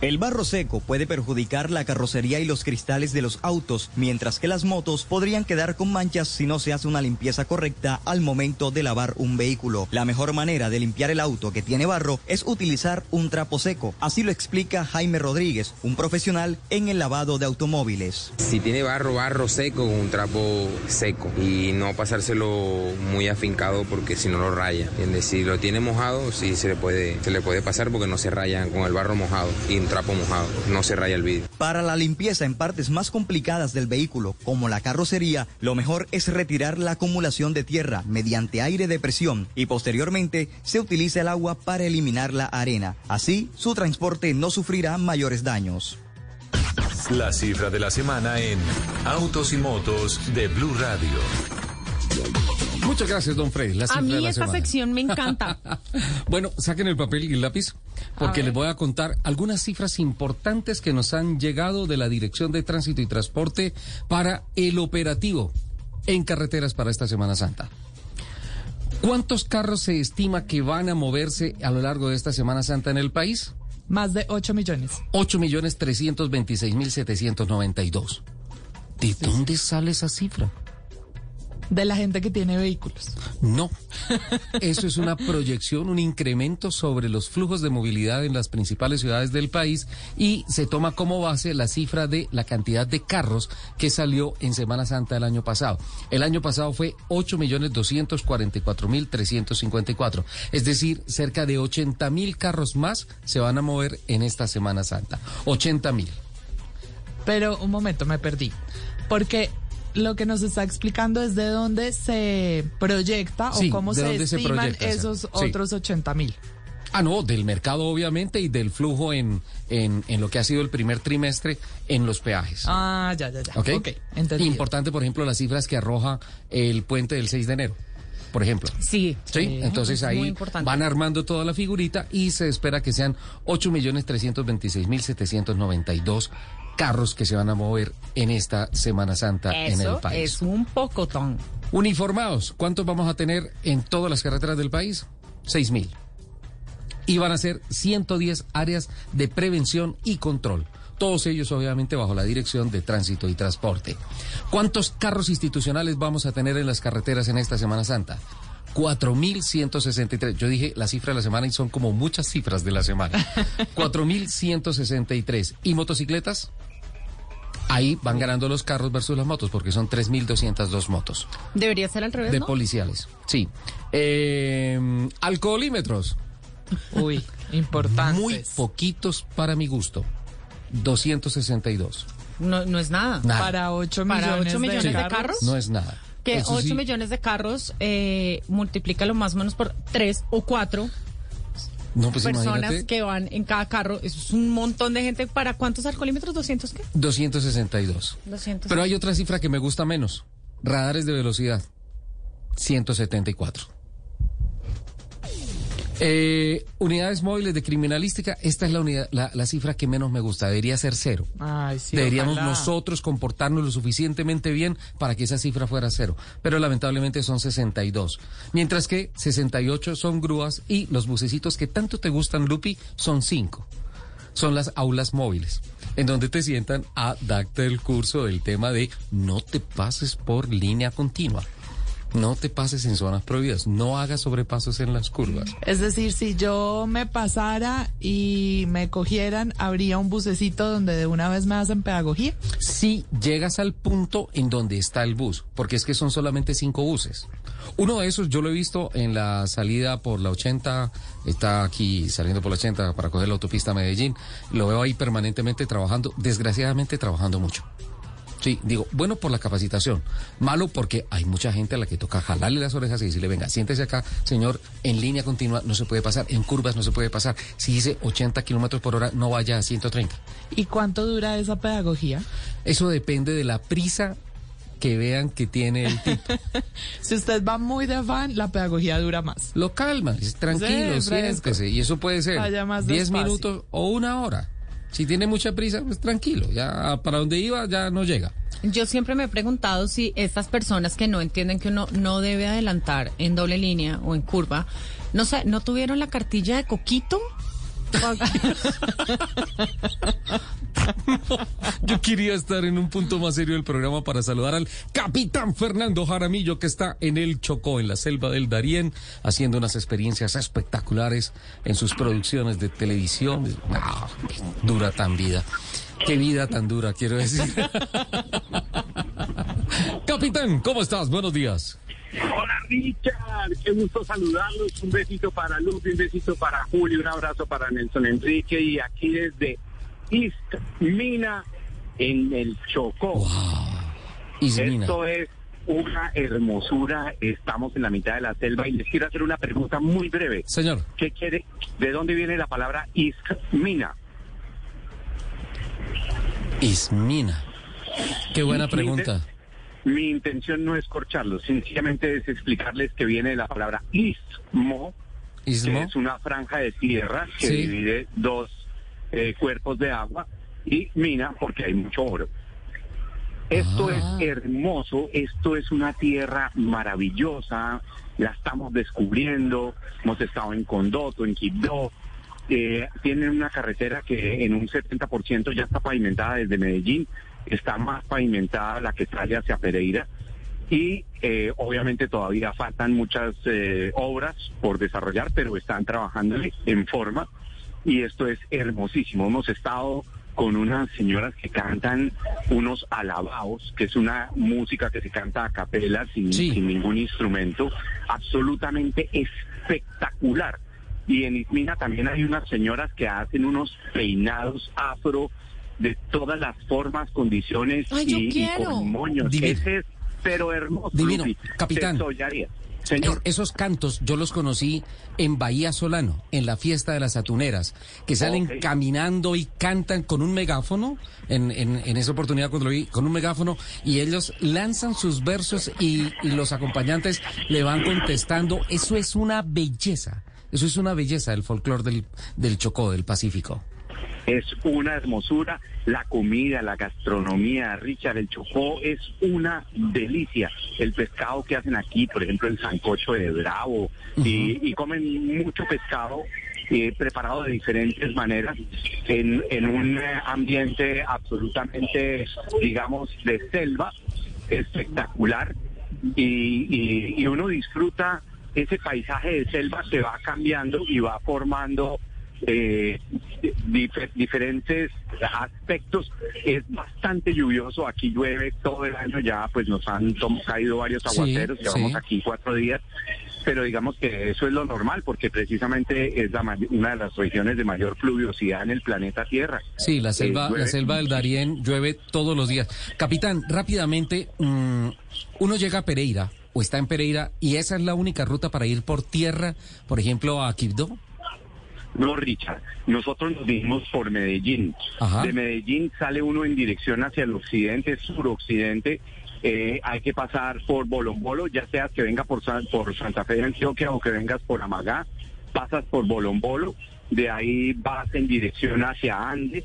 El barro seco puede perjudicar la carrocería y los cristales de los autos, mientras que las motos podrían quedar con manchas si no se hace una limpieza correcta al momento de lavar un vehículo. La mejor manera de limpiar el auto que tiene barro es utilizar un trapo seco. Así lo explica Jaime Rodríguez, un profesional en el lavado de automóviles. Si tiene barro, barro seco, un trapo seco y no pasárselo muy afincado porque si no lo raya. ¿entiendes? Si lo tiene mojado, sí se le puede, se le puede pasar porque no se rayan con el barro mojado. Trapo mojado, no se raya el vidrio. Para la limpieza en partes más complicadas del vehículo, como la carrocería, lo mejor es retirar la acumulación de tierra mediante aire de presión y posteriormente se utiliza el agua para eliminar la arena. Así, su transporte no sufrirá mayores daños. La cifra de la semana en Autos y Motos de Blue Radio. Muchas gracias, don Freddy. La A de mí la esta semana. sección me encanta. Bueno, saquen el papel y el lápiz porque les voy a contar algunas cifras importantes que nos han llegado de la Dirección de Tránsito y Transporte para el operativo en carreteras para esta Semana Santa. ¿Cuántos carros se estima que van a moverse a lo largo de esta Semana Santa en el país? Más de 8 millones. 8 millones 326 mil 792. ¿De dónde sale esa cifra? De la gente que tiene vehículos. No. Eso es una proyección, un incremento sobre los flujos de movilidad en las principales ciudades del país y se toma como base la cifra de la cantidad de carros que salió en Semana Santa el año pasado. El año pasado fue 8.244.354. Es decir, cerca de 80.000 carros más se van a mover en esta Semana Santa. 80.000. Pero un momento, me perdí. Porque lo que nos está explicando es de dónde se proyecta Sí, o cómo se estiman esos sí. otros 80 mil. Ah, no, del mercado obviamente y del flujo en, en, en lo que ha sido el primer trimestre en los peajes. Ah, ya, ya, ya. ¿Ok? Ok, entendido. Importante, por ejemplo, las cifras que arroja el puente del 6 de enero, por ejemplo. Sí. Sí, entonces es muy ahí van armando toda la figurita y se espera que sean 8.326.792 carros que se van a mover en esta Semana Santa en el país. es un pocotón. Uniformados, ¿cuántos vamos a tener en todas las carreteras del país? 6.000. Y van a ser 110 áreas de prevención y control. Todos ellos obviamente bajo la dirección de tránsito y transporte. ¿Cuántos carros institucionales vamos a tener en las carreteras en esta Semana Santa? 4.163. Yo dije la cifra de la semana y son como muchas cifras de la semana. 4.163. ¿Y motocicletas? Ahí van ganando los carros versus las motos porque son 3.202 motos Debería ser al revés, de ¿no? policiales. Sí. Eh, alcoholímetros. Uy, importantes. Muy poquitos para mi gusto. 262. No, no es nada. Nada. Para 8 Para millones, ocho millones de carros. carros. No es nada. Que Eso 8 sí, millones de carros, eh, multiplícalo más o menos por 3 o 4 No, pues personas imagínate. que van en cada carro. Eso es un montón de gente. ¿Para cuántos alcoholímetros? ¿200 qué? 262. 200. Pero hay otra cifra que me gusta menos. Radares de velocidad. 174. Eh, unidades móviles de criminalística, esta es la, unidad, la, la cifra que menos me gusta, debería ser cero. Ay, sí, Deberíamos ojalá. nosotros comportarnos lo suficientemente bien para que esa cifra fuera cero. Pero lamentablemente son 62. Mientras que 68 son grúas y los bucecitos que tanto te gustan, Lupi, son 5. Son las aulas móviles, en donde te sientan a darte el curso del tema de no te pases por línea continua. No te pases en zonas prohibidas. No hagas sobrepasos en las curvas. Es decir, si yo me pasara y me cogieran, habría un bucecito donde de una vez me hacen pedagogía. si llegas al punto en donde está el bus, porque es que son solamente cinco buses. Uno de esos yo lo he visto en la salida por la 80, está aquí saliendo por la 80 para coger la autopista a Medellín, lo veo ahí permanentemente trabajando, desgraciadamente trabajando mucho. Sí, digo, bueno por la capacitación, malo porque hay mucha gente a la que toca jalarle las orejas y decirle, venga, siéntese acá, señor, en línea continua no se puede pasar, en curvas no se puede pasar, si dice 80 kilómetros por hora, no vaya a 130. ¿Y cuánto dura esa pedagogía? Eso depende de la prisa que vean que tiene el tipo. Si usted va muy de afán, la pedagogía dura más. Lo calma, es tranquilo, Sí, siéntese. Y eso puede ser Vaya más 10 despacio. minutos o una hora. Si tiene mucha prisa, pues tranquilo. Ya para donde iba ya no llega. Yo siempre me he preguntado si estas personas que no entienden que uno no debe adelantar en doble línea o en curva, no sé, ¿no tuvieron la cartilla de Coquito? Yo quería estar en un punto más serio del programa para saludar al capitán Fernando Jaramillo que está en el Chocó, en la selva del Darién, haciendo unas experiencias espectaculares en sus producciones de televisión. Dura tan vida. Qué vida tan dura, quiero decir. capitán, ¿cómo estás? Buenos días. Hola Richard, qué gusto saludarlos. Un besito para Lupi, un besito para Julio, un abrazo para Nelson Enrique y aquí desde Ismina en el Chocó. Ismina. Esto es una hermosura. Estamos en la mitad de la selva y les quiero hacer una pregunta muy breve. Señor. ¿Qué quiere? ¿De dónde viene la palabra Ismina? Ismina. Qué buena pregunta. Mi intención no es corcharlos, sencillamente es explicarles que viene de la palabra istmo, que es una franja de tierra que Sí. divide dos eh, cuerpos de agua, y mina porque hay mucho oro. Esto Ah. es hermoso, esto es una tierra maravillosa, la estamos descubriendo, hemos estado en Condoto, en Quibdó, eh, tienen una carretera que en un 70% ya está pavimentada desde Medellín, está más pavimentada la que sale hacia Pereira y eh, obviamente todavía faltan muchas eh, obras por desarrollar, pero están trabajando en forma y esto es hermosísimo. Hemos estado con unas señoras que cantan unos alabaos, que es una música que se canta a capela sin, sin ningún instrumento, absolutamente espectacular. Y en Ismina también hay unas señoras que hacen unos peinados afro de todas las formas, condiciones Ay, y, y con moños. Divino. Ese es pero hermoso. Divino. Lupi. Capitán. Señor. Es- esos cantos yo los conocí en Bahía Solano, en la fiesta de las atuneras, que salen caminando y cantan con un megáfono, en, en, en esa oportunidad cuando lo vi, con un megáfono, y ellos lanzan sus versos y, y los acompañantes le van contestando. Eso es una belleza, eso es una belleza del folclore del, del Chocó, del Pacífico. Es una hermosura. La comida, la gastronomía, Richard, el Chocó es una delicia. El pescado que hacen aquí, por ejemplo, el sancocho de bravo, y, y comen mucho pescado eh, preparado de diferentes maneras en, en un ambiente absolutamente, digamos, de selva, espectacular. Y, y- y uno disfruta ese paisaje de selva que va cambiando y va formando eh, dif- diferentes aspectos. Es bastante lluvioso, aquí llueve todo el año, ya pues nos han caído varios Sí, aguaceros, llevamos sí. aquí cuatro días, pero digamos que eso es lo normal porque precisamente es la una de las regiones de mayor pluviosidad en el planeta Tierra. Sí, la selva, Eh, llueve- la selva del Darién llueve todos los días. Capitán, rápidamente, mm, uno llega a Pereira o está en Pereira y esa es la única ruta para ir por tierra, por ejemplo, a Quibdó. No, Richard. Nosotros nos vinimos por Medellín. Ajá. De Medellín sale uno en dirección hacia el occidente, suroccidente. Eh, hay que pasar por Bolombolo, ya sea que venga por, San- por Santa Fe de Antioquia o que vengas por Amagá. Pasas por Bolombolo, de ahí vas en dirección hacia Andes.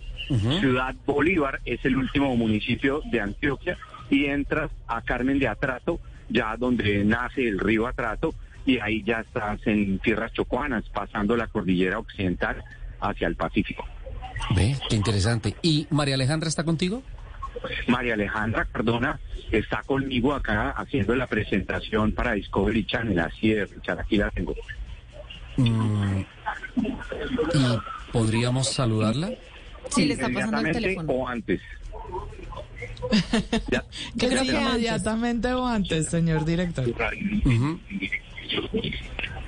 Ciudad Bolívar es el último municipio de Antioquia y entras a Carmen de Atrato, ya donde nace el río Atrato, y ahí ya estás en tierras chocuanas, pasando la cordillera occidental hacia el Pacífico. Ve, qué interesante. ¿Y María Alejandra está contigo? María Alejandra Cardona está conmigo acá haciendo la presentación para Discovery Channel, así es, Richard, aquí la tengo. Mm, ¿Y podríamos saludarla? Sí, le está pasando el Inmediatamente teléfono. o antes. Que creo sí, que antes. inmediatamente o antes, señor director.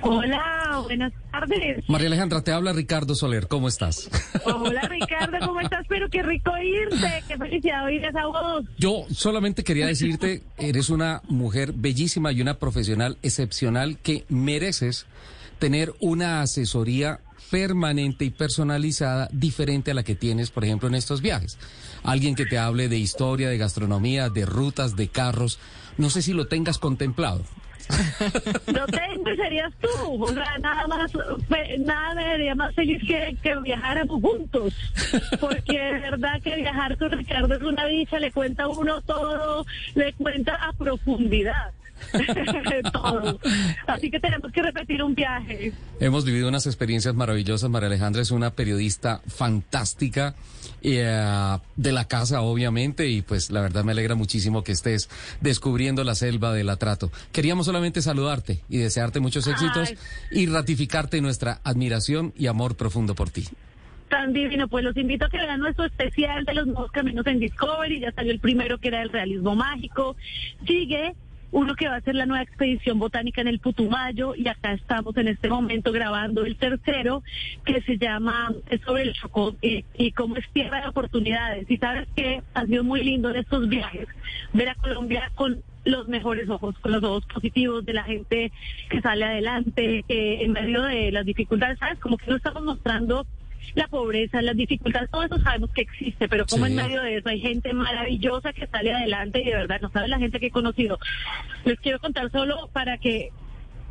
Hola, buenas tardes. María Alejandra, te habla Ricardo Soler, ¿cómo estás? Hola Ricardo, ¿cómo estás? Pero qué rico irte, qué felicidad oír esa voz. Yo solamente quería decirte, eres una mujer bellísima y una profesional excepcional que mereces tener una asesoría permanente y personalizada diferente a la que tienes, por ejemplo, en estos viajes. Alguien que te hable de historia, de gastronomía, de rutas, de carros. No sé si lo tengas contemplado. Lo tengo serías tú. O sea, nada más, nada me más feliz que, que viajáramos juntos. Porque de verdad que viajar con Ricardo es una dicha, le cuenta uno todo, le cuenta a profundidad. todo. Así que tenemos que repetir un viaje. Hemos vivido unas experiencias maravillosas. María Alejandra es una periodista fantástica eh, de la casa, obviamente, y pues la verdad me alegra muchísimo que estés descubriendo la selva del atrato. Queríamos solamente saludarte y desearte muchos éxitos Ay. y ratificarte nuestra admiración y amor profundo por ti. Tan divino, pues los invito a que vean nuestro especial de los nuevos caminos en Discovery, ya salió el primero que era el realismo mágico, sigue uno que va a ser la nueva expedición botánica en el Putumayo y acá estamos en este momento grabando el tercero que se llama es sobre el Chocó y, y cómo es tierra de oportunidades. Y sabes que ha sido muy lindo en estos viajes ver a Colombia con los mejores ojos, con los ojos positivos de la gente que sale adelante que en medio de las dificultades, ¿sabes? Como que no estamos mostrando la pobreza, las dificultades, todo eso sabemos que existe, pero como Sí. en medio de eso hay gente maravillosa que sale adelante y de verdad no sabe la gente que he conocido. Les quiero contar solo para que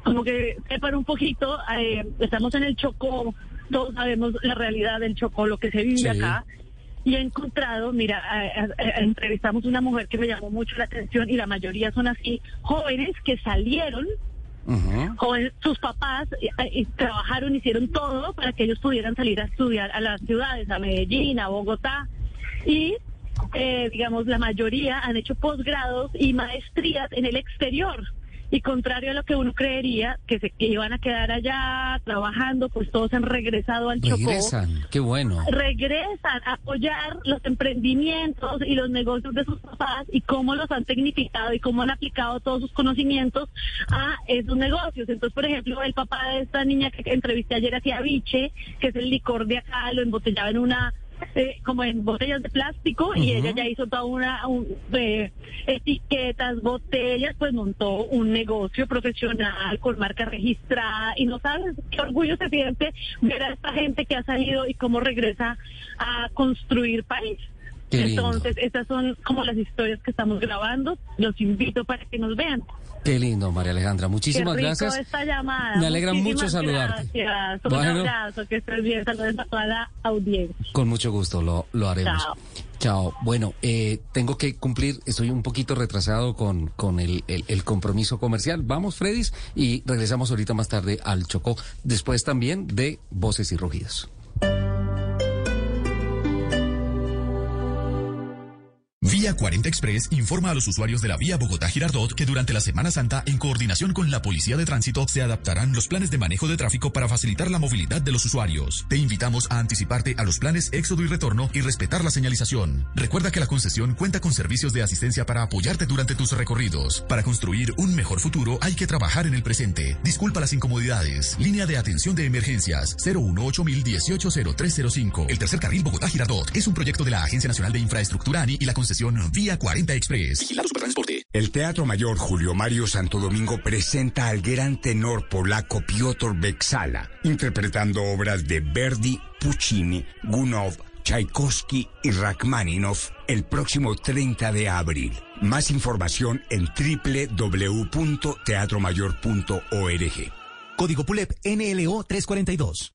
como que sepan un poquito, eh, estamos en el Chocó, todos sabemos la realidad del Chocó, lo que se vive Sí. acá. Y he encontrado, mira, a- a- a- entrevistamos una mujer que me llamó mucho la atención y la mayoría son así, jóvenes que salieron Joven- sus papás eh, eh, trabajaron, hicieron todo para que ellos pudieran salir a estudiar a las ciudades, a Medellín, a Bogotá. Y, eh, digamos, la mayoría han hecho posgrados y maestrías en el exterior. Y contrario a lo que uno creería, que se que iban a quedar allá trabajando, pues todos han regresado al Chocó Regresan, qué bueno. regresan a apoyar los emprendimientos y los negocios de sus papás y cómo los han tecnificado y cómo han aplicado todos sus conocimientos a esos negocios. Entonces, por ejemplo, el papá de esta niña que entrevisté ayer hacía biche, que es el licor de acá, lo embotellaba en una eh, como en botellas de plástico y ella ya hizo toda una un- eh, etiquetas, botellas, pues montó un negocio profesional con marca registrada y no sabes qué orgullo se siente ver a esta gente que ha salido y cómo regresa a construir país. Qué lindo. Entonces, estas son como las historias que estamos grabando. Los invito para que nos vean. Qué lindo, María Alejandra. Muchísimas Qué rico gracias. esta llamada. Me alegra mucho Muchísimas saludarte. Gracias. Un Bueno. abrazo, que estés bien. Saludos a toda la audiencia. Con mucho gusto lo, lo haremos. Chao. Chao. Bueno, eh, tengo que cumplir, estoy un poquito retrasado con, con el, el- el compromiso comercial. Vamos, Fredis, y regresamos ahorita más tarde al Chocó, después también de Voces y Rugidos. Vía 40 Express informa a los usuarios de la vía Bogotá-Girardot que durante la Semana Santa, en coordinación con la Policía de Tránsito, se adaptarán los planes de manejo de tráfico para facilitar la movilidad de los usuarios. Te invitamos a anticiparte a los planes éxodo y retorno y respetar la señalización. Recuerda que la concesión cuenta con servicios de asistencia para apoyarte durante tus recorridos. Para construir un mejor futuro hay que trabajar en el presente. Disculpa las incomodidades. Línea de atención de emergencias 018 0305 El tercer carril Bogotá-Girardot es un proyecto de la Agencia Nacional de Infraestructura ANI y la concesión Vía 40 Express. Vigilado Supertransporte. El Teatro Mayor Julio Mario Santo Domingo presenta al gran tenor polaco Piotr Beksala, interpretando obras de Verdi, Puccini, Gunov, Tchaikovsky y Rachmaninoff el próximo 30 de abril. Más información en www.teatromayor.org. Código PULEP NLO 342.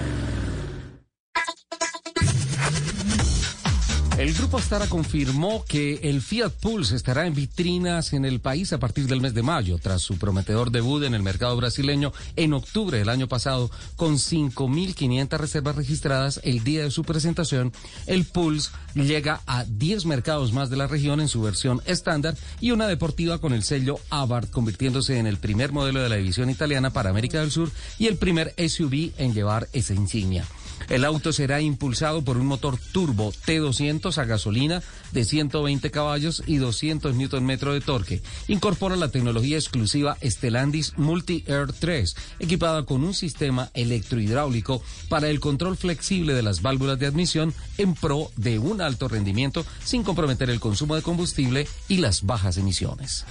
Grupo Astara confirmó que el Fiat Pulse estará en vitrinas en el país a partir del mes de mayo, tras su prometedor debut en el mercado brasileño en octubre del año pasado, con 5.500 reservas registradas el día de su presentación. El Pulse llega a 10 mercados más de la región en su versión estándar y una deportiva con el sello Abarth, convirtiéndose en el primer modelo de la división italiana para América del Sur y el primer SUV en llevar esa insignia. El auto será impulsado por un motor turbo T200 a gasolina de 120 caballos y 200 Nm de torque. Incorpora la tecnología exclusiva Stellantis Multi Air 3, equipada con un sistema electrohidráulico para el control flexible de las válvulas de admisión en pro de un alto rendimiento sin comprometer el consumo de combustible y las bajas emisiones.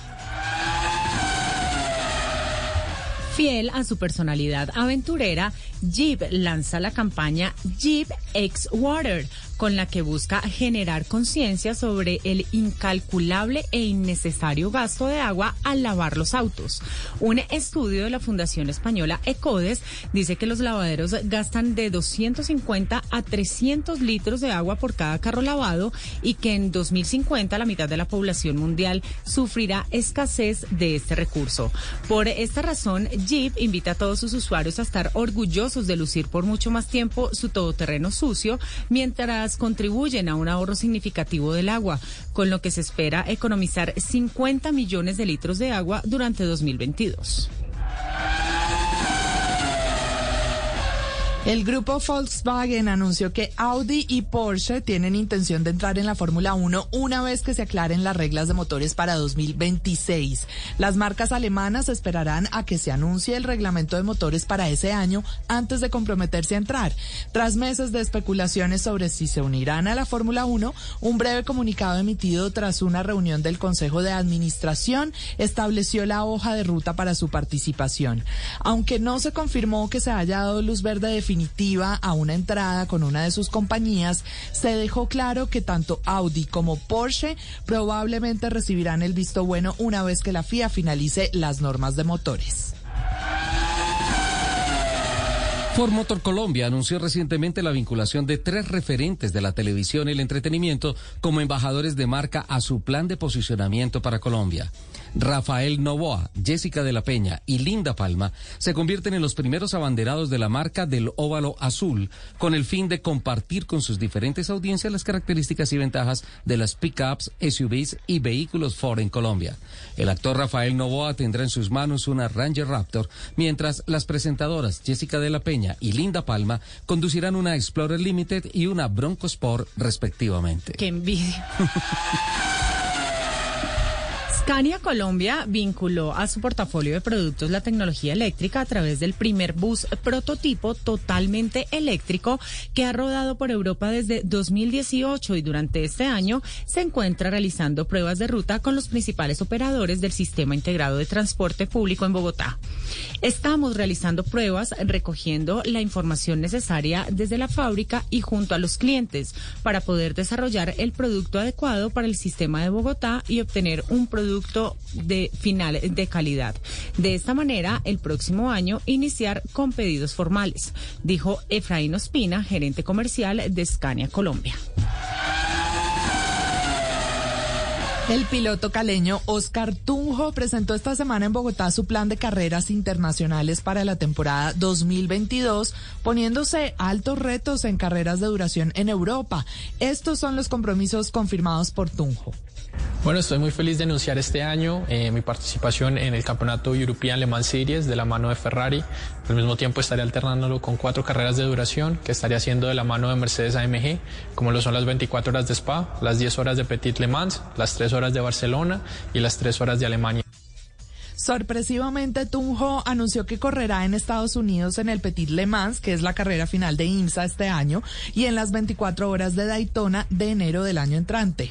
Fiel a su personalidad aventurera, Jeep lanza la campaña Jeep X Water con la que busca generar conciencia sobre el incalculable e innecesario gasto de agua al lavar los autos. Un estudio de la Fundación Española ECODES dice que los lavaderos gastan de 250 a 300 litros de agua por cada carro lavado y que en 2050 la mitad de la población mundial sufrirá escasez de este recurso. Por esta razón, Jeep invita a todos sus usuarios a estar orgullosos de lucir por mucho más tiempo su todoterreno sucio mientras contribuyen a un ahorro significativo del agua, con lo que se espera economizar 50 millones de litros de agua durante 2022. El grupo Volkswagen anunció que Audi y Porsche tienen intención de entrar en la Fórmula 1 una vez que se aclaren las reglas de motores para 2026. Las marcas alemanas esperarán a que se anuncie el reglamento de motores para ese año antes de comprometerse a entrar. Tras meses de especulaciones sobre si se unirán a la Fórmula 1, un breve comunicado emitido tras una reunión del Consejo de Administración estableció la hoja de ruta para su participación. Aunque no se confirmó que se haya dado luz verde definitiva, definitiva a una entrada con una de sus compañías, se dejó claro que tanto Audi como Porsche probablemente recibirán el visto bueno una vez que la FIA finalice las normas de motores. Ford Motor Colombia anunció recientemente la vinculación de tres referentes de la televisión y el entretenimiento como embajadores de marca a su plan de posicionamiento para Colombia. Rafael Novoa, Jessica de la Peña y Linda Palma se convierten en los primeros abanderados de la marca del óvalo azul con el fin de compartir con sus diferentes audiencias las características y ventajas de las pickups, SUVs y vehículos Ford en Colombia. El actor Rafael Novoa tendrá en sus manos una Ranger Raptor, mientras las presentadoras Jessica de la Peña y Linda Palma conducirán una Explorer Limited y una Bronco Sport respectivamente. ¡Qué envidia! Scania Colombia vinculó a su portafolio de productos la tecnología eléctrica a través del primer bus prototipo totalmente eléctrico que ha rodado por Europa desde 2018 y durante este año se encuentra realizando pruebas de ruta con los principales operadores del sistema integrado de transporte público en Bogotá. Estamos realizando pruebas recogiendo la información necesaria desde la fábrica y junto a los clientes para poder desarrollar el producto adecuado para el sistema de Bogotá y obtener un producto de final de calidad. De esta manera, el próximo año iniciar con pedidos formales, dijo Efraín Ospina, gerente comercial de Scania Colombia. El piloto caleño Oscar Tunjo presentó esta semana en Bogotá su plan de carreras internacionales para la temporada 2022, poniéndose altos retos en carreras de duración en Europa. Estos son los compromisos confirmados por Tunjo. Bueno, estoy muy feliz de anunciar este año eh, mi participación en el Campeonato European Le Mans Series de la mano de Ferrari. Al mismo tiempo estaré alternándolo con cuatro carreras de duración que estaré haciendo de la mano de Mercedes AMG, como lo son las 24 horas de Spa, las 10 horas de Petit Le Mans, las 3 horas de Barcelona y las 3 horas de Alemania. Sorpresivamente, Tunjo anunció que correrá en Estados Unidos en el Petit Le Mans, que es la carrera final de IMSA este año, y en las 24 horas de Daytona de enero del año entrante.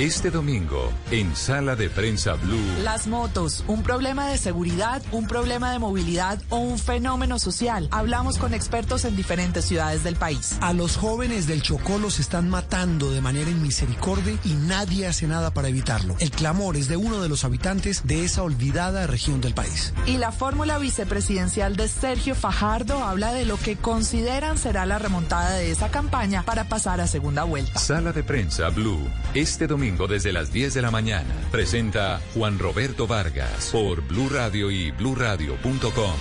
Este domingo, en Sala de Prensa Blue. Las motos, un problema de seguridad, un problema de movilidad o un fenómeno social. Hablamos con expertos en diferentes ciudades del país. A los jóvenes del Chocó los están matando de manera inmisericordia y nadie hace nada para evitarlo. El clamor es de uno de los habitantes de esa olvidada región del país. Y la fórmula vicepresidencial de Sergio Fajardo habla de lo que consideran será la remontada de esa campaña para pasar a segunda vuelta. Sala de Prensa Blue. Este domingo desde las 10 de la mañana. Presenta Juan Roberto Vargas por Blue Radio y bluradio.com.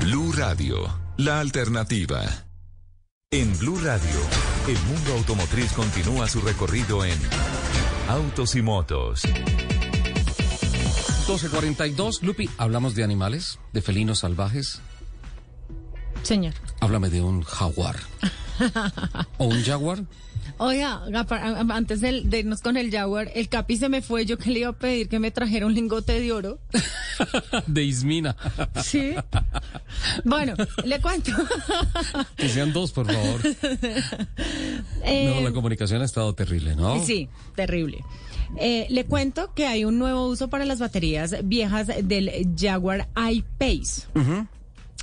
Blue Radio, la alternativa. En Blue Radio, el mundo automotriz continúa su recorrido en Autos y motos. 1242, Lupi, hablamos de animales, de felinos salvajes. Señor. Háblame de un jaguar. ¿O un jaguar? Oiga, antes del- de irnos con el Jaguar, el Capi se me fue. Yo que le iba a pedir que me trajera un lingote de oro. De Ismina. Sí. Bueno, le cuento. Que sean dos, por favor. Eh, No, la comunicación ha estado terrible, ¿no? Sí, terrible. Eh, le cuento que hay un nuevo uso para las baterías viejas del Jaguar I-Pace.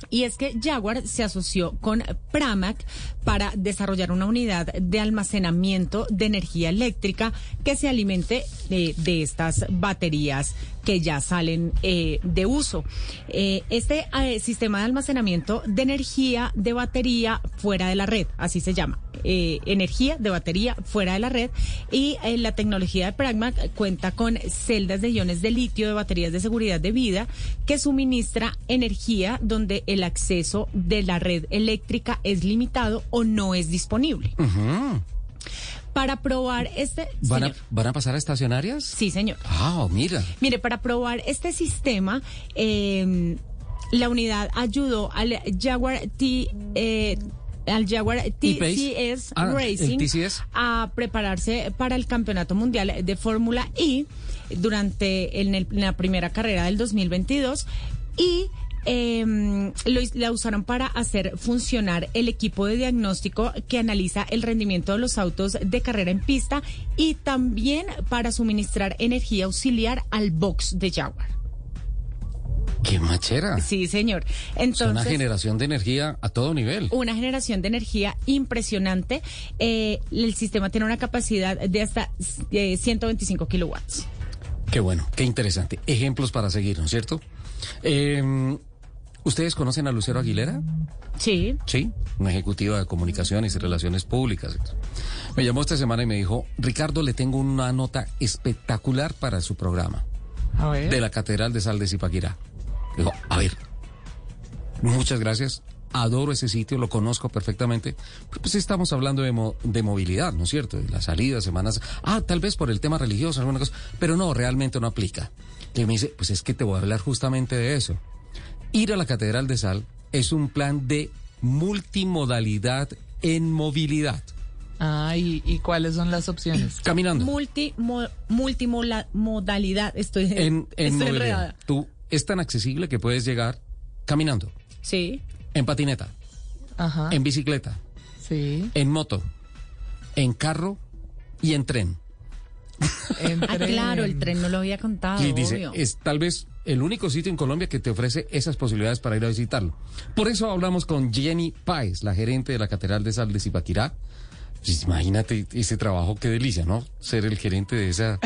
Y es que Jaguar se asoció con Pramac para desarrollar una unidad de almacenamiento de energía eléctrica que se alimente de, estas baterías que ya salen eh, de uso. Eh, este eh, sistema de almacenamiento de energía de batería fuera de la red, así se llama. Eh, energía de batería fuera de la red y eh, la tecnología de Pragmac cuenta con celdas de iones de litio de baterías de seguridad de vida que suministra energía donde el acceso de la red eléctrica es limitado o no es disponible. Para probar este... ¿Van, a. ¿Van a pasar a estacionarias? Sí, señor. Ah, mira. Mire, para probar este sistema, eh, la unidad ayudó al Jaguar T. eh, al Jaguar. TCS Ah, Racing TCS. a prepararse para el Campeonato Mundial de Fórmula I durante en, el- en la primera carrera del 2022 y em, lo, la usaron para hacer funcionar el equipo de diagnóstico que analiza el rendimiento de los autos de carrera en pista y también para suministrar energía auxiliar al box de Jaguar. ¡Qué machera! Sí, señor. Es una Entonces, generación de energía a todo nivel. una generación de energía impresionante. Eh, el sistema tiene una capacidad de hasta eh, 125 kilowatts. Qué bueno, qué interesante. Ejemplos para seguir, ¿no es cierto? Eh, ¿Ustedes conocen a Lucero Aguilera? Sí. Sí, una ejecutiva de comunicaciones y relaciones públicas. Me llamó esta semana y me dijo, Ricardo, le tengo una nota espectacular para su programa A ver. de la Catedral de Sal de Zipaquirá. Digo, a ver, muchas gracias. Adoro ese sitio, lo conozco perfectamente. Pero pues estamos hablando de, mo- de movilidad, ¿no es cierto? De las salidas, semanas. Ah, tal vez por el tema religioso, alguna cosa. Pero no, realmente no aplica. Y me dice, pues es que te voy a hablar justamente de eso. Ir a la Catedral de Sal es un plan de multimodalidad en movilidad. Ah, ¿y, y cuáles son las opciones? Caminando. Multi, mo- multimodalidad. Estoy, En, en estoy movilidad. enredada. Tú es tan accesible que puedes llegar caminando, Sí. en patineta, Ajá. en bicicleta, Sí. en moto, en carro y en tren. Ah, claro, el tren no lo había contado. y dice, obvio. es tal vez el único sitio en Colombia que te ofrece esas posibilidades para ir a visitarlo. Por eso hablamos con Jenny Páez, la gerente de la Catedral de Sal de Zipaquirá. Pues imagínate ese trabajo, qué delicia, ¿no? Ser el gerente de esa,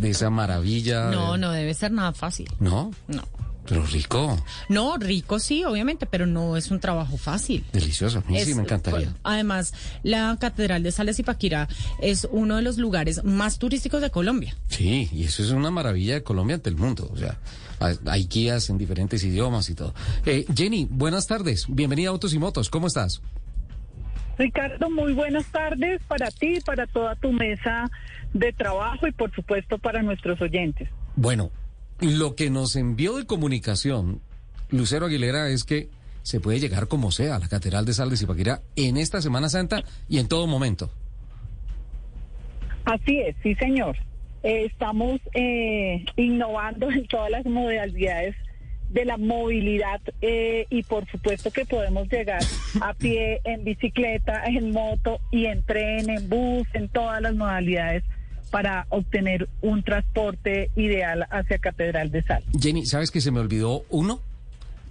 de esa maravilla. No, no debe ser nada fácil. ¿No? No. Pero rico, No, rico sí, obviamente, pero no es un trabajo fácil. delicioso. A mí sí me encantaría. Además, la Catedral de Sal de Zipaquirá es uno de los lugares más turísticos de Colombia. Sí, y eso es una maravilla de Colombia ante el mundo. O sea, hay- hay guías en diferentes idiomas y todo. Eh, Jenny, buenas tardes. Bienvenida a Autos y Motos. ¿Cómo estás? Ricardo, muy buenas tardes para ti, para toda tu mesa de trabajo y por supuesto para nuestros oyentes. Bueno, lo que nos envió de comunicación Lucero Aguilera es que se puede llegar como sea a la Catedral de Sal de Zipaquirá en esta Semana Santa y en todo momento. Así es, sí señor. Eh, estamos eh, innovando en todas las modalidades de la movilidad eh, y por supuesto que podemos llegar a pie, en bicicleta, en moto y en tren, en bus, en todas las modalidades para obtener un transporte ideal hacia Catedral de Sal. Jenny, ¿sabes que se me olvidó uno?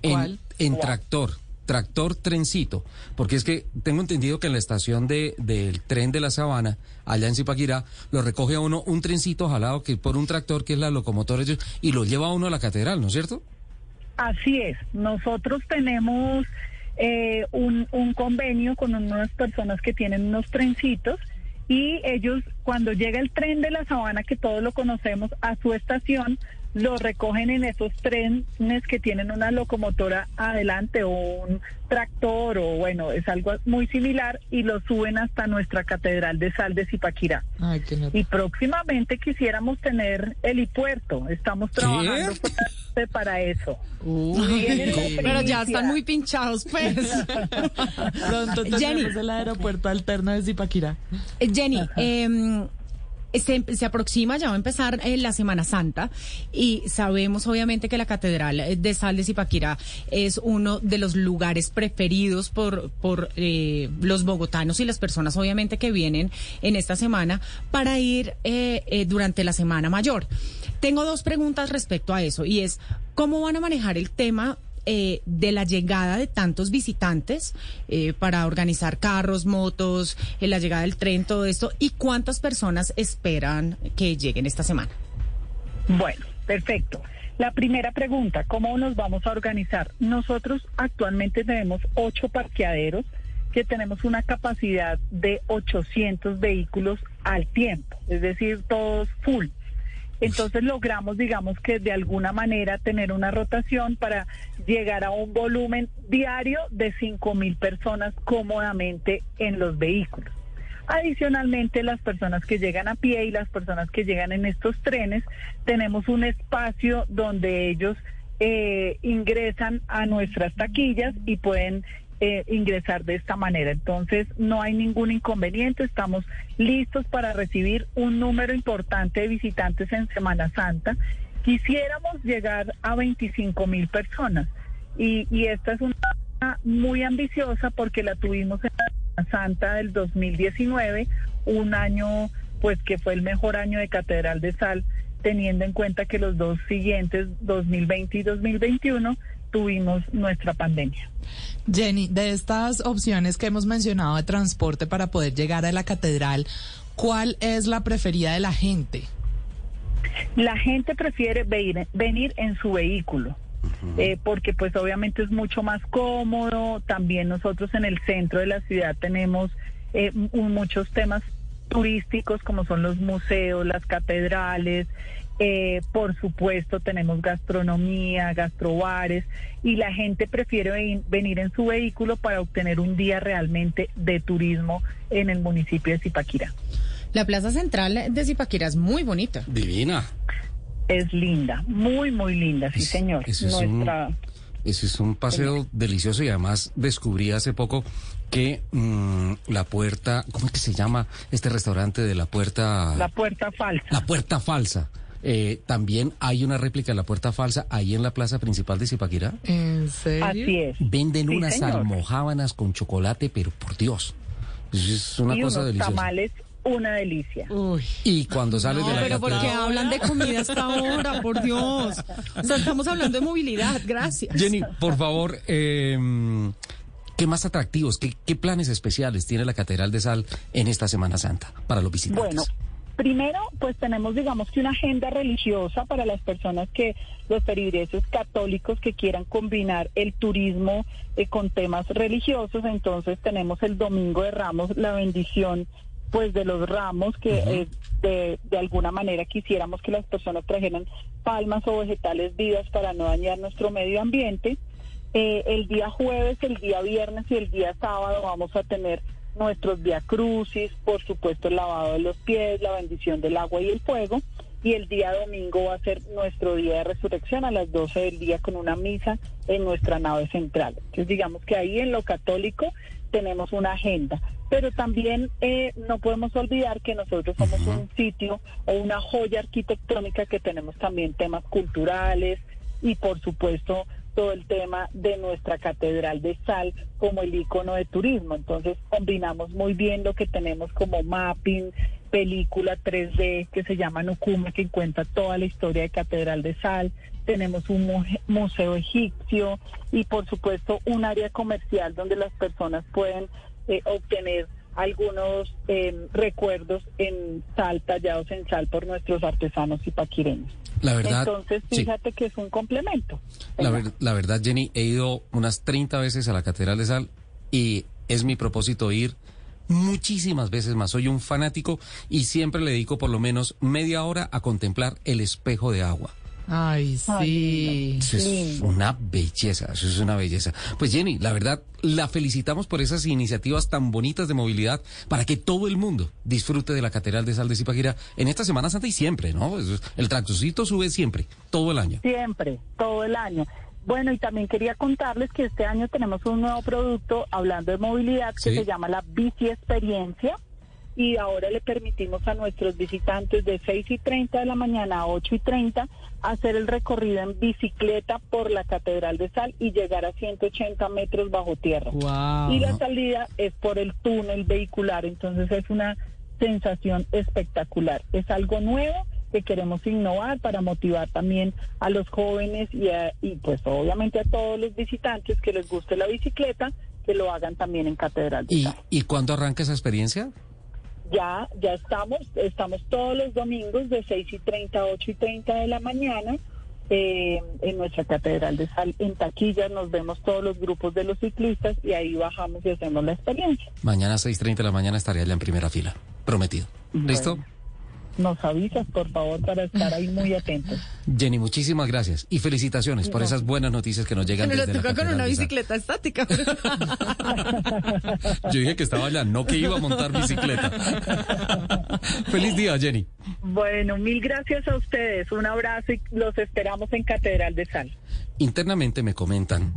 En, ¿Cuál? en tractor, tractor trencito, porque es que tengo entendido que en la estación de, del tren de la Sabana, allá en Zipaquirá, lo recoge a uno un trencito jalado que por un tractor que es la locomotora y lo lleva a uno a la catedral, ¿no es cierto? Así es, nosotros tenemos eh, un, un convenio con unas personas que tienen unos trencitos y ellos cuando llega el tren de la sabana, que todos lo conocemos, a su estación, los recogen en esos trenes que tienen una locomotora adelante o un tractor o bueno, es algo muy similar y los suben hasta nuestra Catedral de Sal de Zipaquirá. Ay, qué. Y próximamente quisiéramos tener helipuerto. Estamos trabajando para eso. Pero ya están muy pinchados, pues. Pronto Jenny. tendremos el aeropuerto alterno de Zipaquirá. Eh, Jenny, em, se, se aproxima, ya va a empezar eh, la Semana Santa y sabemos obviamente que la Catedral eh, de Sal de Zipaquirá es uno de los lugares preferidos por, por eh, los bogotanos y las personas obviamente que vienen en esta semana para ir durante la Semana Mayor. Tengo dos preguntas respecto a eso y es, ¿cómo van a manejar el tema eh, de la llegada de tantos visitantes eh, para organizar carros, motos, eh, la llegada del tren, todo esto, y cuántas personas esperan que lleguen esta semana. Bueno, perfecto. La primera pregunta, ¿cómo nos vamos a organizar? Nosotros actualmente tenemos ocho parqueaderos que tenemos una capacidad de 800 vehículos al tiempo, es decir, todos full. Entonces logramos, digamos que de alguna manera tener una rotación para llegar a un volumen diario de 5 mil personas cómodamente en los vehículos. Adicionalmente, las personas que llegan a pie y las personas que llegan en estos trenes, tenemos un espacio donde ellos eh, ingresan a nuestras taquillas y pueden eh, ingresar de esta manera. Entonces, no hay ningún inconveniente, estamos listos para recibir un número importante de visitantes en Semana Santa. Quisiéramos llegar a 25 mil personas y, esta es una muy ambiciosa porque la tuvimos en la Semana Santa del 2019, un año pues que fue el mejor año de Catedral de Sal, teniendo en cuenta que los dos siguientes, 2020 y 2021, tuvimos nuestra pandemia. Jenny, de estas opciones que hemos mencionado de transporte para poder llegar a la catedral, ¿cuál es la preferida de la gente? La gente prefiere venir, venir en su vehículo. eh, porque pues obviamente es mucho más cómodo. También nosotros en el centro de la ciudad tenemos eh, mu- muchos temas turísticos como son los museos, las catedrales. Eh, por supuesto tenemos gastronomía, gastrobares y la gente prefiere ven- venir en su vehículo para obtener un día realmente de turismo en el municipio de Zipaquirá. La plaza central de Zipaquirá es muy bonita. Divina. Es linda, muy muy linda, sí señor. ese es un- Nuestra Ese es un paseo delicioso y además descubrí hace poco que mm, la puerta, ¿cómo es que se llama este restaurante de la puerta? la puerta falsa. La puerta falsa. Eh, también hay una réplica de la puerta falsa ahí en la plaza principal de Zipaquirá. ¿En serio? Así es. Venden Sí, unas señor. almojábanas con chocolate, pero por Dios. Es una y cosa unos deliciosa. tamales, una delicia. Y cuando sales de la pero ¿por qué hablan de comida hasta ahora? Por Dios. O sea, estamos hablando de movilidad. Gracias. Jenny, por favor, eh, ¿qué más atractivos, qué, qué planes especiales tiene la Catedral de Sal en esta Semana Santa para los visitantes? Bueno, primero, pues tenemos, digamos que una agenda religiosa para las personas que, los feligreses católicos que quieran combinar el turismo eh, con temas religiosos. Entonces tenemos el Domingo de Ramos, la bendición pues de los ramos que eh, de, de alguna manera quisiéramos que las personas trajeran palmas o vegetales vivas para no dañar nuestro medio ambiente. Eh, el día jueves, el día viernes y el día sábado vamos a tener nuestros via crucis, por supuesto el lavado de los pies, la bendición del agua y el fuego. Y el día domingo va a ser nuestro día de resurrección a las 12 del día con una misa en nuestra nave central. Entonces digamos que ahí en lo católico tenemos una agenda. Pero también eh, no podemos olvidar que nosotros somos un sitio o una joya arquitectónica que tenemos también temas culturales y por supuesto todo el tema de nuestra catedral de sal como el icono de turismo. Entonces combinamos muy bien lo que tenemos como mapping, película 3D que se llama Nukume, que cuenta toda la historia de Catedral de Sal. Tenemos un mu- museo egipcio y por supuesto un área comercial donde las personas pueden eh, obtener algunos eh, recuerdos en sal, tallados en sal por nuestros artesanos y paquireños. La verdad, Entonces, sí. fíjate que es un complemento. La, ver- la verdad, Jenny, he ido unas 30 veces a la Catedral de Sal y es mi propósito ir muchísimas veces más. Soy un fanático y siempre le dedico por lo menos media hora a contemplar el espejo de agua. Ay, sí. Eso es una belleza, eso es una belleza. Pues Jenny, la verdad, la felicitamos por esas iniciativas tan bonitas de movilidad para que todo el mundo disfrute de la Catedral de Sal de Zipaquirá en esta Semana Santa y siempre, ¿no? Eso es- El tractorcito sube siempre, todo el año. Siempre, todo el año. Bueno, y también quería contarles que este año tenemos un nuevo producto hablando de movilidad que Sí. se llama la Bici Experiencia y ahora le permitimos a nuestros visitantes de 6 y 30 de la mañana a 8 y 30 hacer el recorrido en bicicleta por la Catedral de Sal y llegar a 180 metros bajo tierra. Wow. Y la salida es por el túnel vehicular, entonces es una sensación espectacular. Es algo nuevo que queremos innovar para motivar también a los jóvenes y, a- y pues obviamente a todos los visitantes que les guste la bicicleta, que lo hagan también en Catedral de ¿Y, Sal. ¿Y cuándo arranca esa experiencia? Ya, ya estamos, estamos todos los domingos de 6 y 30 a 8 y 30 de la mañana eh, en nuestra Catedral de Sal. En taquillas nos vemos todos los grupos de los ciclistas y ahí bajamos y hacemos la experiencia. Mañana a 6.30 de la mañana estaré allá en primera fila, prometido. ¿Listo? Nos avisas, por favor, para estar ahí muy atentos. Jenny, muchísimas gracias y felicitaciones por esas buenas noticias que nos llegan Pero lo desde la toca con una bicicleta estática. Yo dije que estaba allá, no que iba a montar bicicleta. Feliz día, Jenny. Bueno, mil gracias a ustedes. Un abrazo y los esperamos en Catedral de Sal. Internamente me comentan,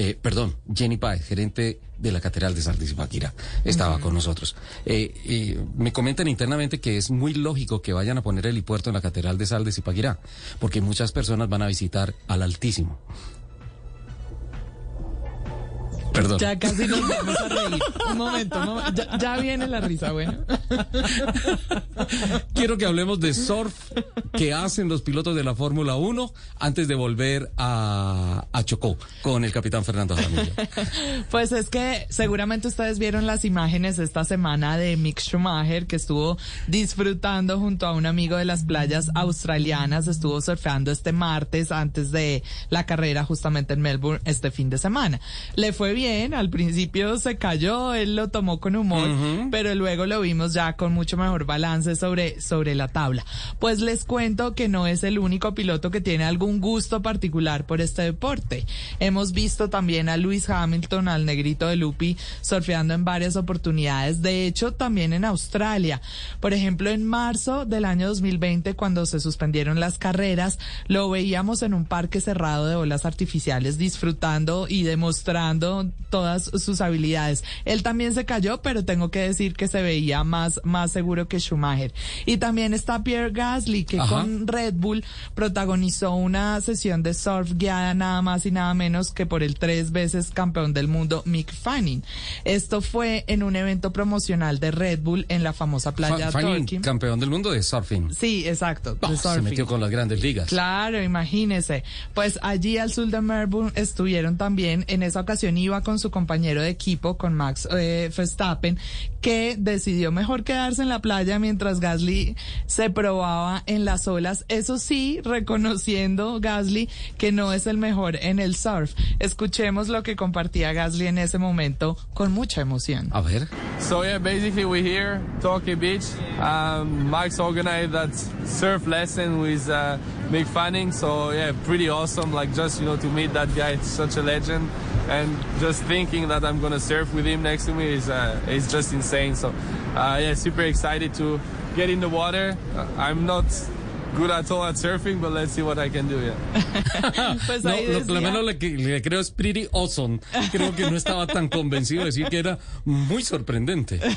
eh, perdón, Jenny Páez, gerente de la Catedral de Sal de Zipaquirá, estaba con nosotros. Eh, eh, me comentan internamente que es muy lógico que vayan a poner el helipuerto en la Catedral de Sal de Zipaquirá, porque muchas personas van a visitar al Altísimo. Perdón. Ya casi nos vamos a reír. Un momento, un momento. Ya, ya viene la risa, bueno. Quiero que hablemos de surf que hacen los pilotos de la Fórmula 1 antes de volver a, a Chocó con el capitán Fernando Jaramillo. Pues es que seguramente ustedes vieron las imágenes esta semana de Mick Schumacher que estuvo disfrutando junto a un amigo de las playas australianas, estuvo surfeando este martes antes de la carrera justamente en Melbourne este fin de semana. Le fue bien, al principio se cayó, él lo tomó con humor, pero luego lo vimos ya con mucho mejor balance sobre, sobre la tabla. Pues les cuento que no es el único piloto que tiene algún gusto particular por este deporte. Hemos visto también a Lewis Hamilton, al negrito de Lupi, surfeando en varias oportunidades. De hecho, también en Australia. Por ejemplo, en marzo del año 2020, cuando se suspendieron las carreras, lo veíamos en un parque cerrado de olas artificiales, disfrutando y demostrando todas sus habilidades. Él también se cayó, pero tengo que decir que se veía más, más seguro que Schumacher. Y también está Pierre Gasly, que Ajá. con Red Bull protagonizó una sesión de surf guiada nada más y nada menos que por el tres veces campeón del mundo Mick Fanning. Esto fue en un evento promocional de Red Bull en la famosa playa Fa- Fanning, campeón del mundo de surfing. Sí, exacto. de Ah, se surfing. metió con las grandes ligas. Claro, imagínese. Pues allí al sur de Melbourne estuvieron también, en esa ocasión iba con su compañero de equipo, con Max eh, Verstappen, que decidió mejor quedarse en la playa mientras Gasly se probaba en las olas. Eso sí, reconociendo Gasly que no es el mejor en el surf. Escuchemos lo que compartía Gasly en ese momento con mucha emoción. A ver. So yeah, basically we're here, Torquay Beach. Um, Mike's organized that surf lesson with uh, Mick Fanning. So yeah, pretty awesome. Like just you know to meet that guy, it's such a legend, and just thinking that I'm gonna surf with him next to me is uh, is just insane. So uh, yeah, super excited to get in the water. Uh, I'm not good at all at surfing, but let's see what I can do. Yeah. Pues No, ahí lo, lo decía- menos le, que- le creo es pretty awesome. Creo que no estaba tan convencido de decir que era muy sorprendente.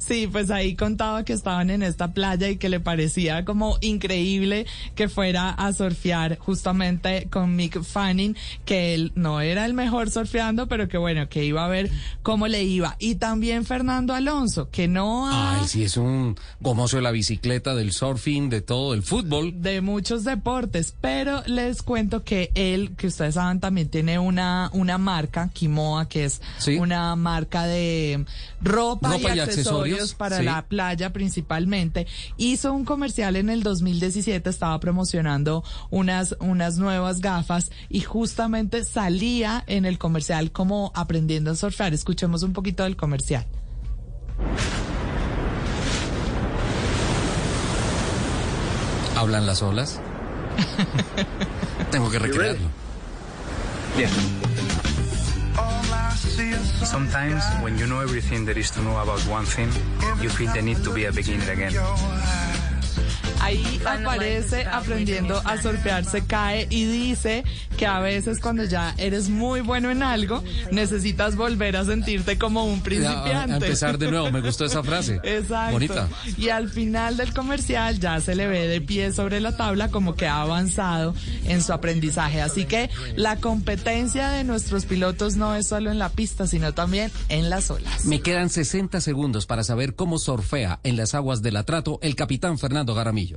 Sí, pues ahí contaba que estaban en esta playa y que le parecía como increíble que fuera a surfear justamente con Mick Fanning, que él no era el mejor surfeando, pero que bueno, que iba a ver cómo le iba. Y también Fernando Alonso, que no ha... Ay, sí, es un gomoso de la bicicleta, del surfing, de todo, el fútbol. de muchos deportes, pero les cuento que él, que ustedes saben, también tiene una, una marca, Kimoa, que es Sí. una marca de ropa, Ropa y, y accesorios, accesorios, para sí. la playa principalmente. Hizo un comercial en el 2017, estaba promocionando unas, unas nuevas gafas y justamente salía en el comercial como aprendiendo a surfear. Escuchemos un poquito del comercial. Hablan las olas. Tengo que recrearlo. Yeah. Sometimes, when you know everything there is to know about one thing, you feel the need to be a beginner again. Ahí aparece aprendiendo a surfear, se cae y dice que a veces cuando ya eres muy bueno en algo, necesitas volver a sentirte como un principiante. A, a empezar de nuevo, me gustó esa frase. Exacto. Bonita. Y al final del comercial ya se le ve de pie sobre la tabla como que ha avanzado en su aprendizaje. Así que la competencia de nuestros pilotos no es solo en la pista, sino también en las olas. Me quedan 60 segundos para saber cómo surfea en las aguas del atrato el capitán Fernando Garamillo.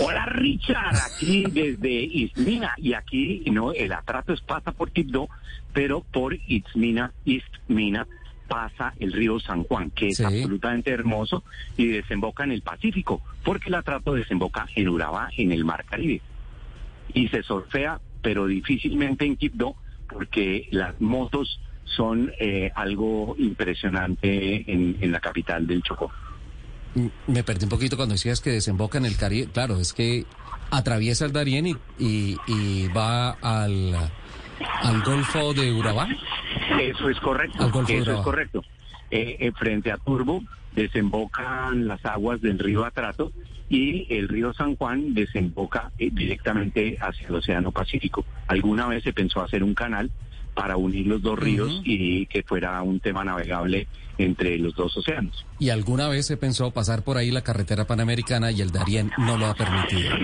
Hola Richard, aquí desde Ismina y aquí no el atrato es pasa por Quibdó, pero por Ismina, Ismina pasa el río San Juan, que es Sí. absolutamente hermoso y desemboca en el Pacífico, porque el atrato desemboca en Urabá, en el Mar Caribe. Y se surfea, pero difícilmente en Quibdó, porque las motos son eh, algo impresionante en, en la capital del Chocó. Mm, Me perdí un poquito cuando decías que desemboca en el Caribe. Claro, es que atraviesa el Darién y, y, y va al, al Golfo de Urabá. Eso es correcto. Al Golfo de Eso es correcto. Eh, eh, frente a Turbo desembocan las aguas del río Atrato y el río San Juan desemboca eh, directamente hacia el Océano Pacífico. Alguna vez se pensó hacer un canal para unir los dos ríos y que fuera un tema navegable entre los dos océanos. Y alguna vez se pensó pasar por ahí la carretera panamericana y el Darién no lo ha permitido.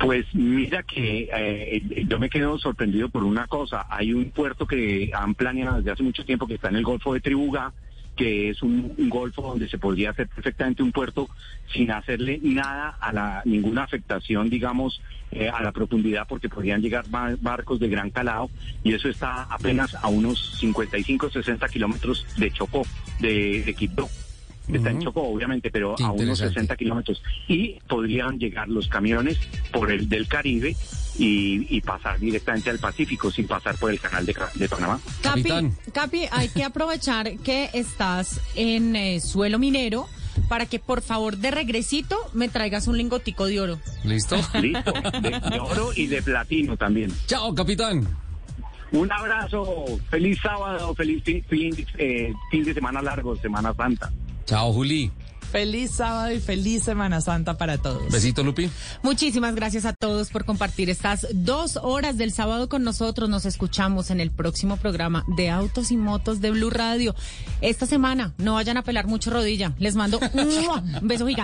Pues mira que eh, yo me quedo sorprendido por una cosa. Hay un puerto que han planeado desde hace mucho tiempo que está en el Golfo de Tribugá, que es un, golfo donde se podría hacer perfectamente un puerto sin hacerle nada a la ninguna afectación, digamos, eh, a la profundidad, porque podrían llegar ba- barcos de gran calado y eso está apenas a unos 55, 60 kilómetros de Chocó, de, de. Está en. Chocó, obviamente, pero a unos interesante. 60 kilómetros. Y podrían llegar los camiones por el del Caribe y, y pasar directamente al Pacífico sin pasar por el canal de, Panamá. Capi, Capitán. Capi, hay que aprovechar que estás en eh, suelo minero para que por favor de regresito me traigas un lingotico de oro. ¿Listo? Listo, de, de oro y de platino también. Chao, capitán. Un abrazo, feliz sábado, feliz fin, fin, eh, fin de semana largo, Semana Santa. Chao, Juli. Feliz sábado y feliz Semana Santa para todos. Besito, Lupi. Muchísimas gracias a todos por compartir estas dos horas del sábado con nosotros. Nos escuchamos en el próximo programa de Autos y Motos de Blue Radio. Esta semana no vayan a pelar mucho rodilla. Les mando un beso gigante.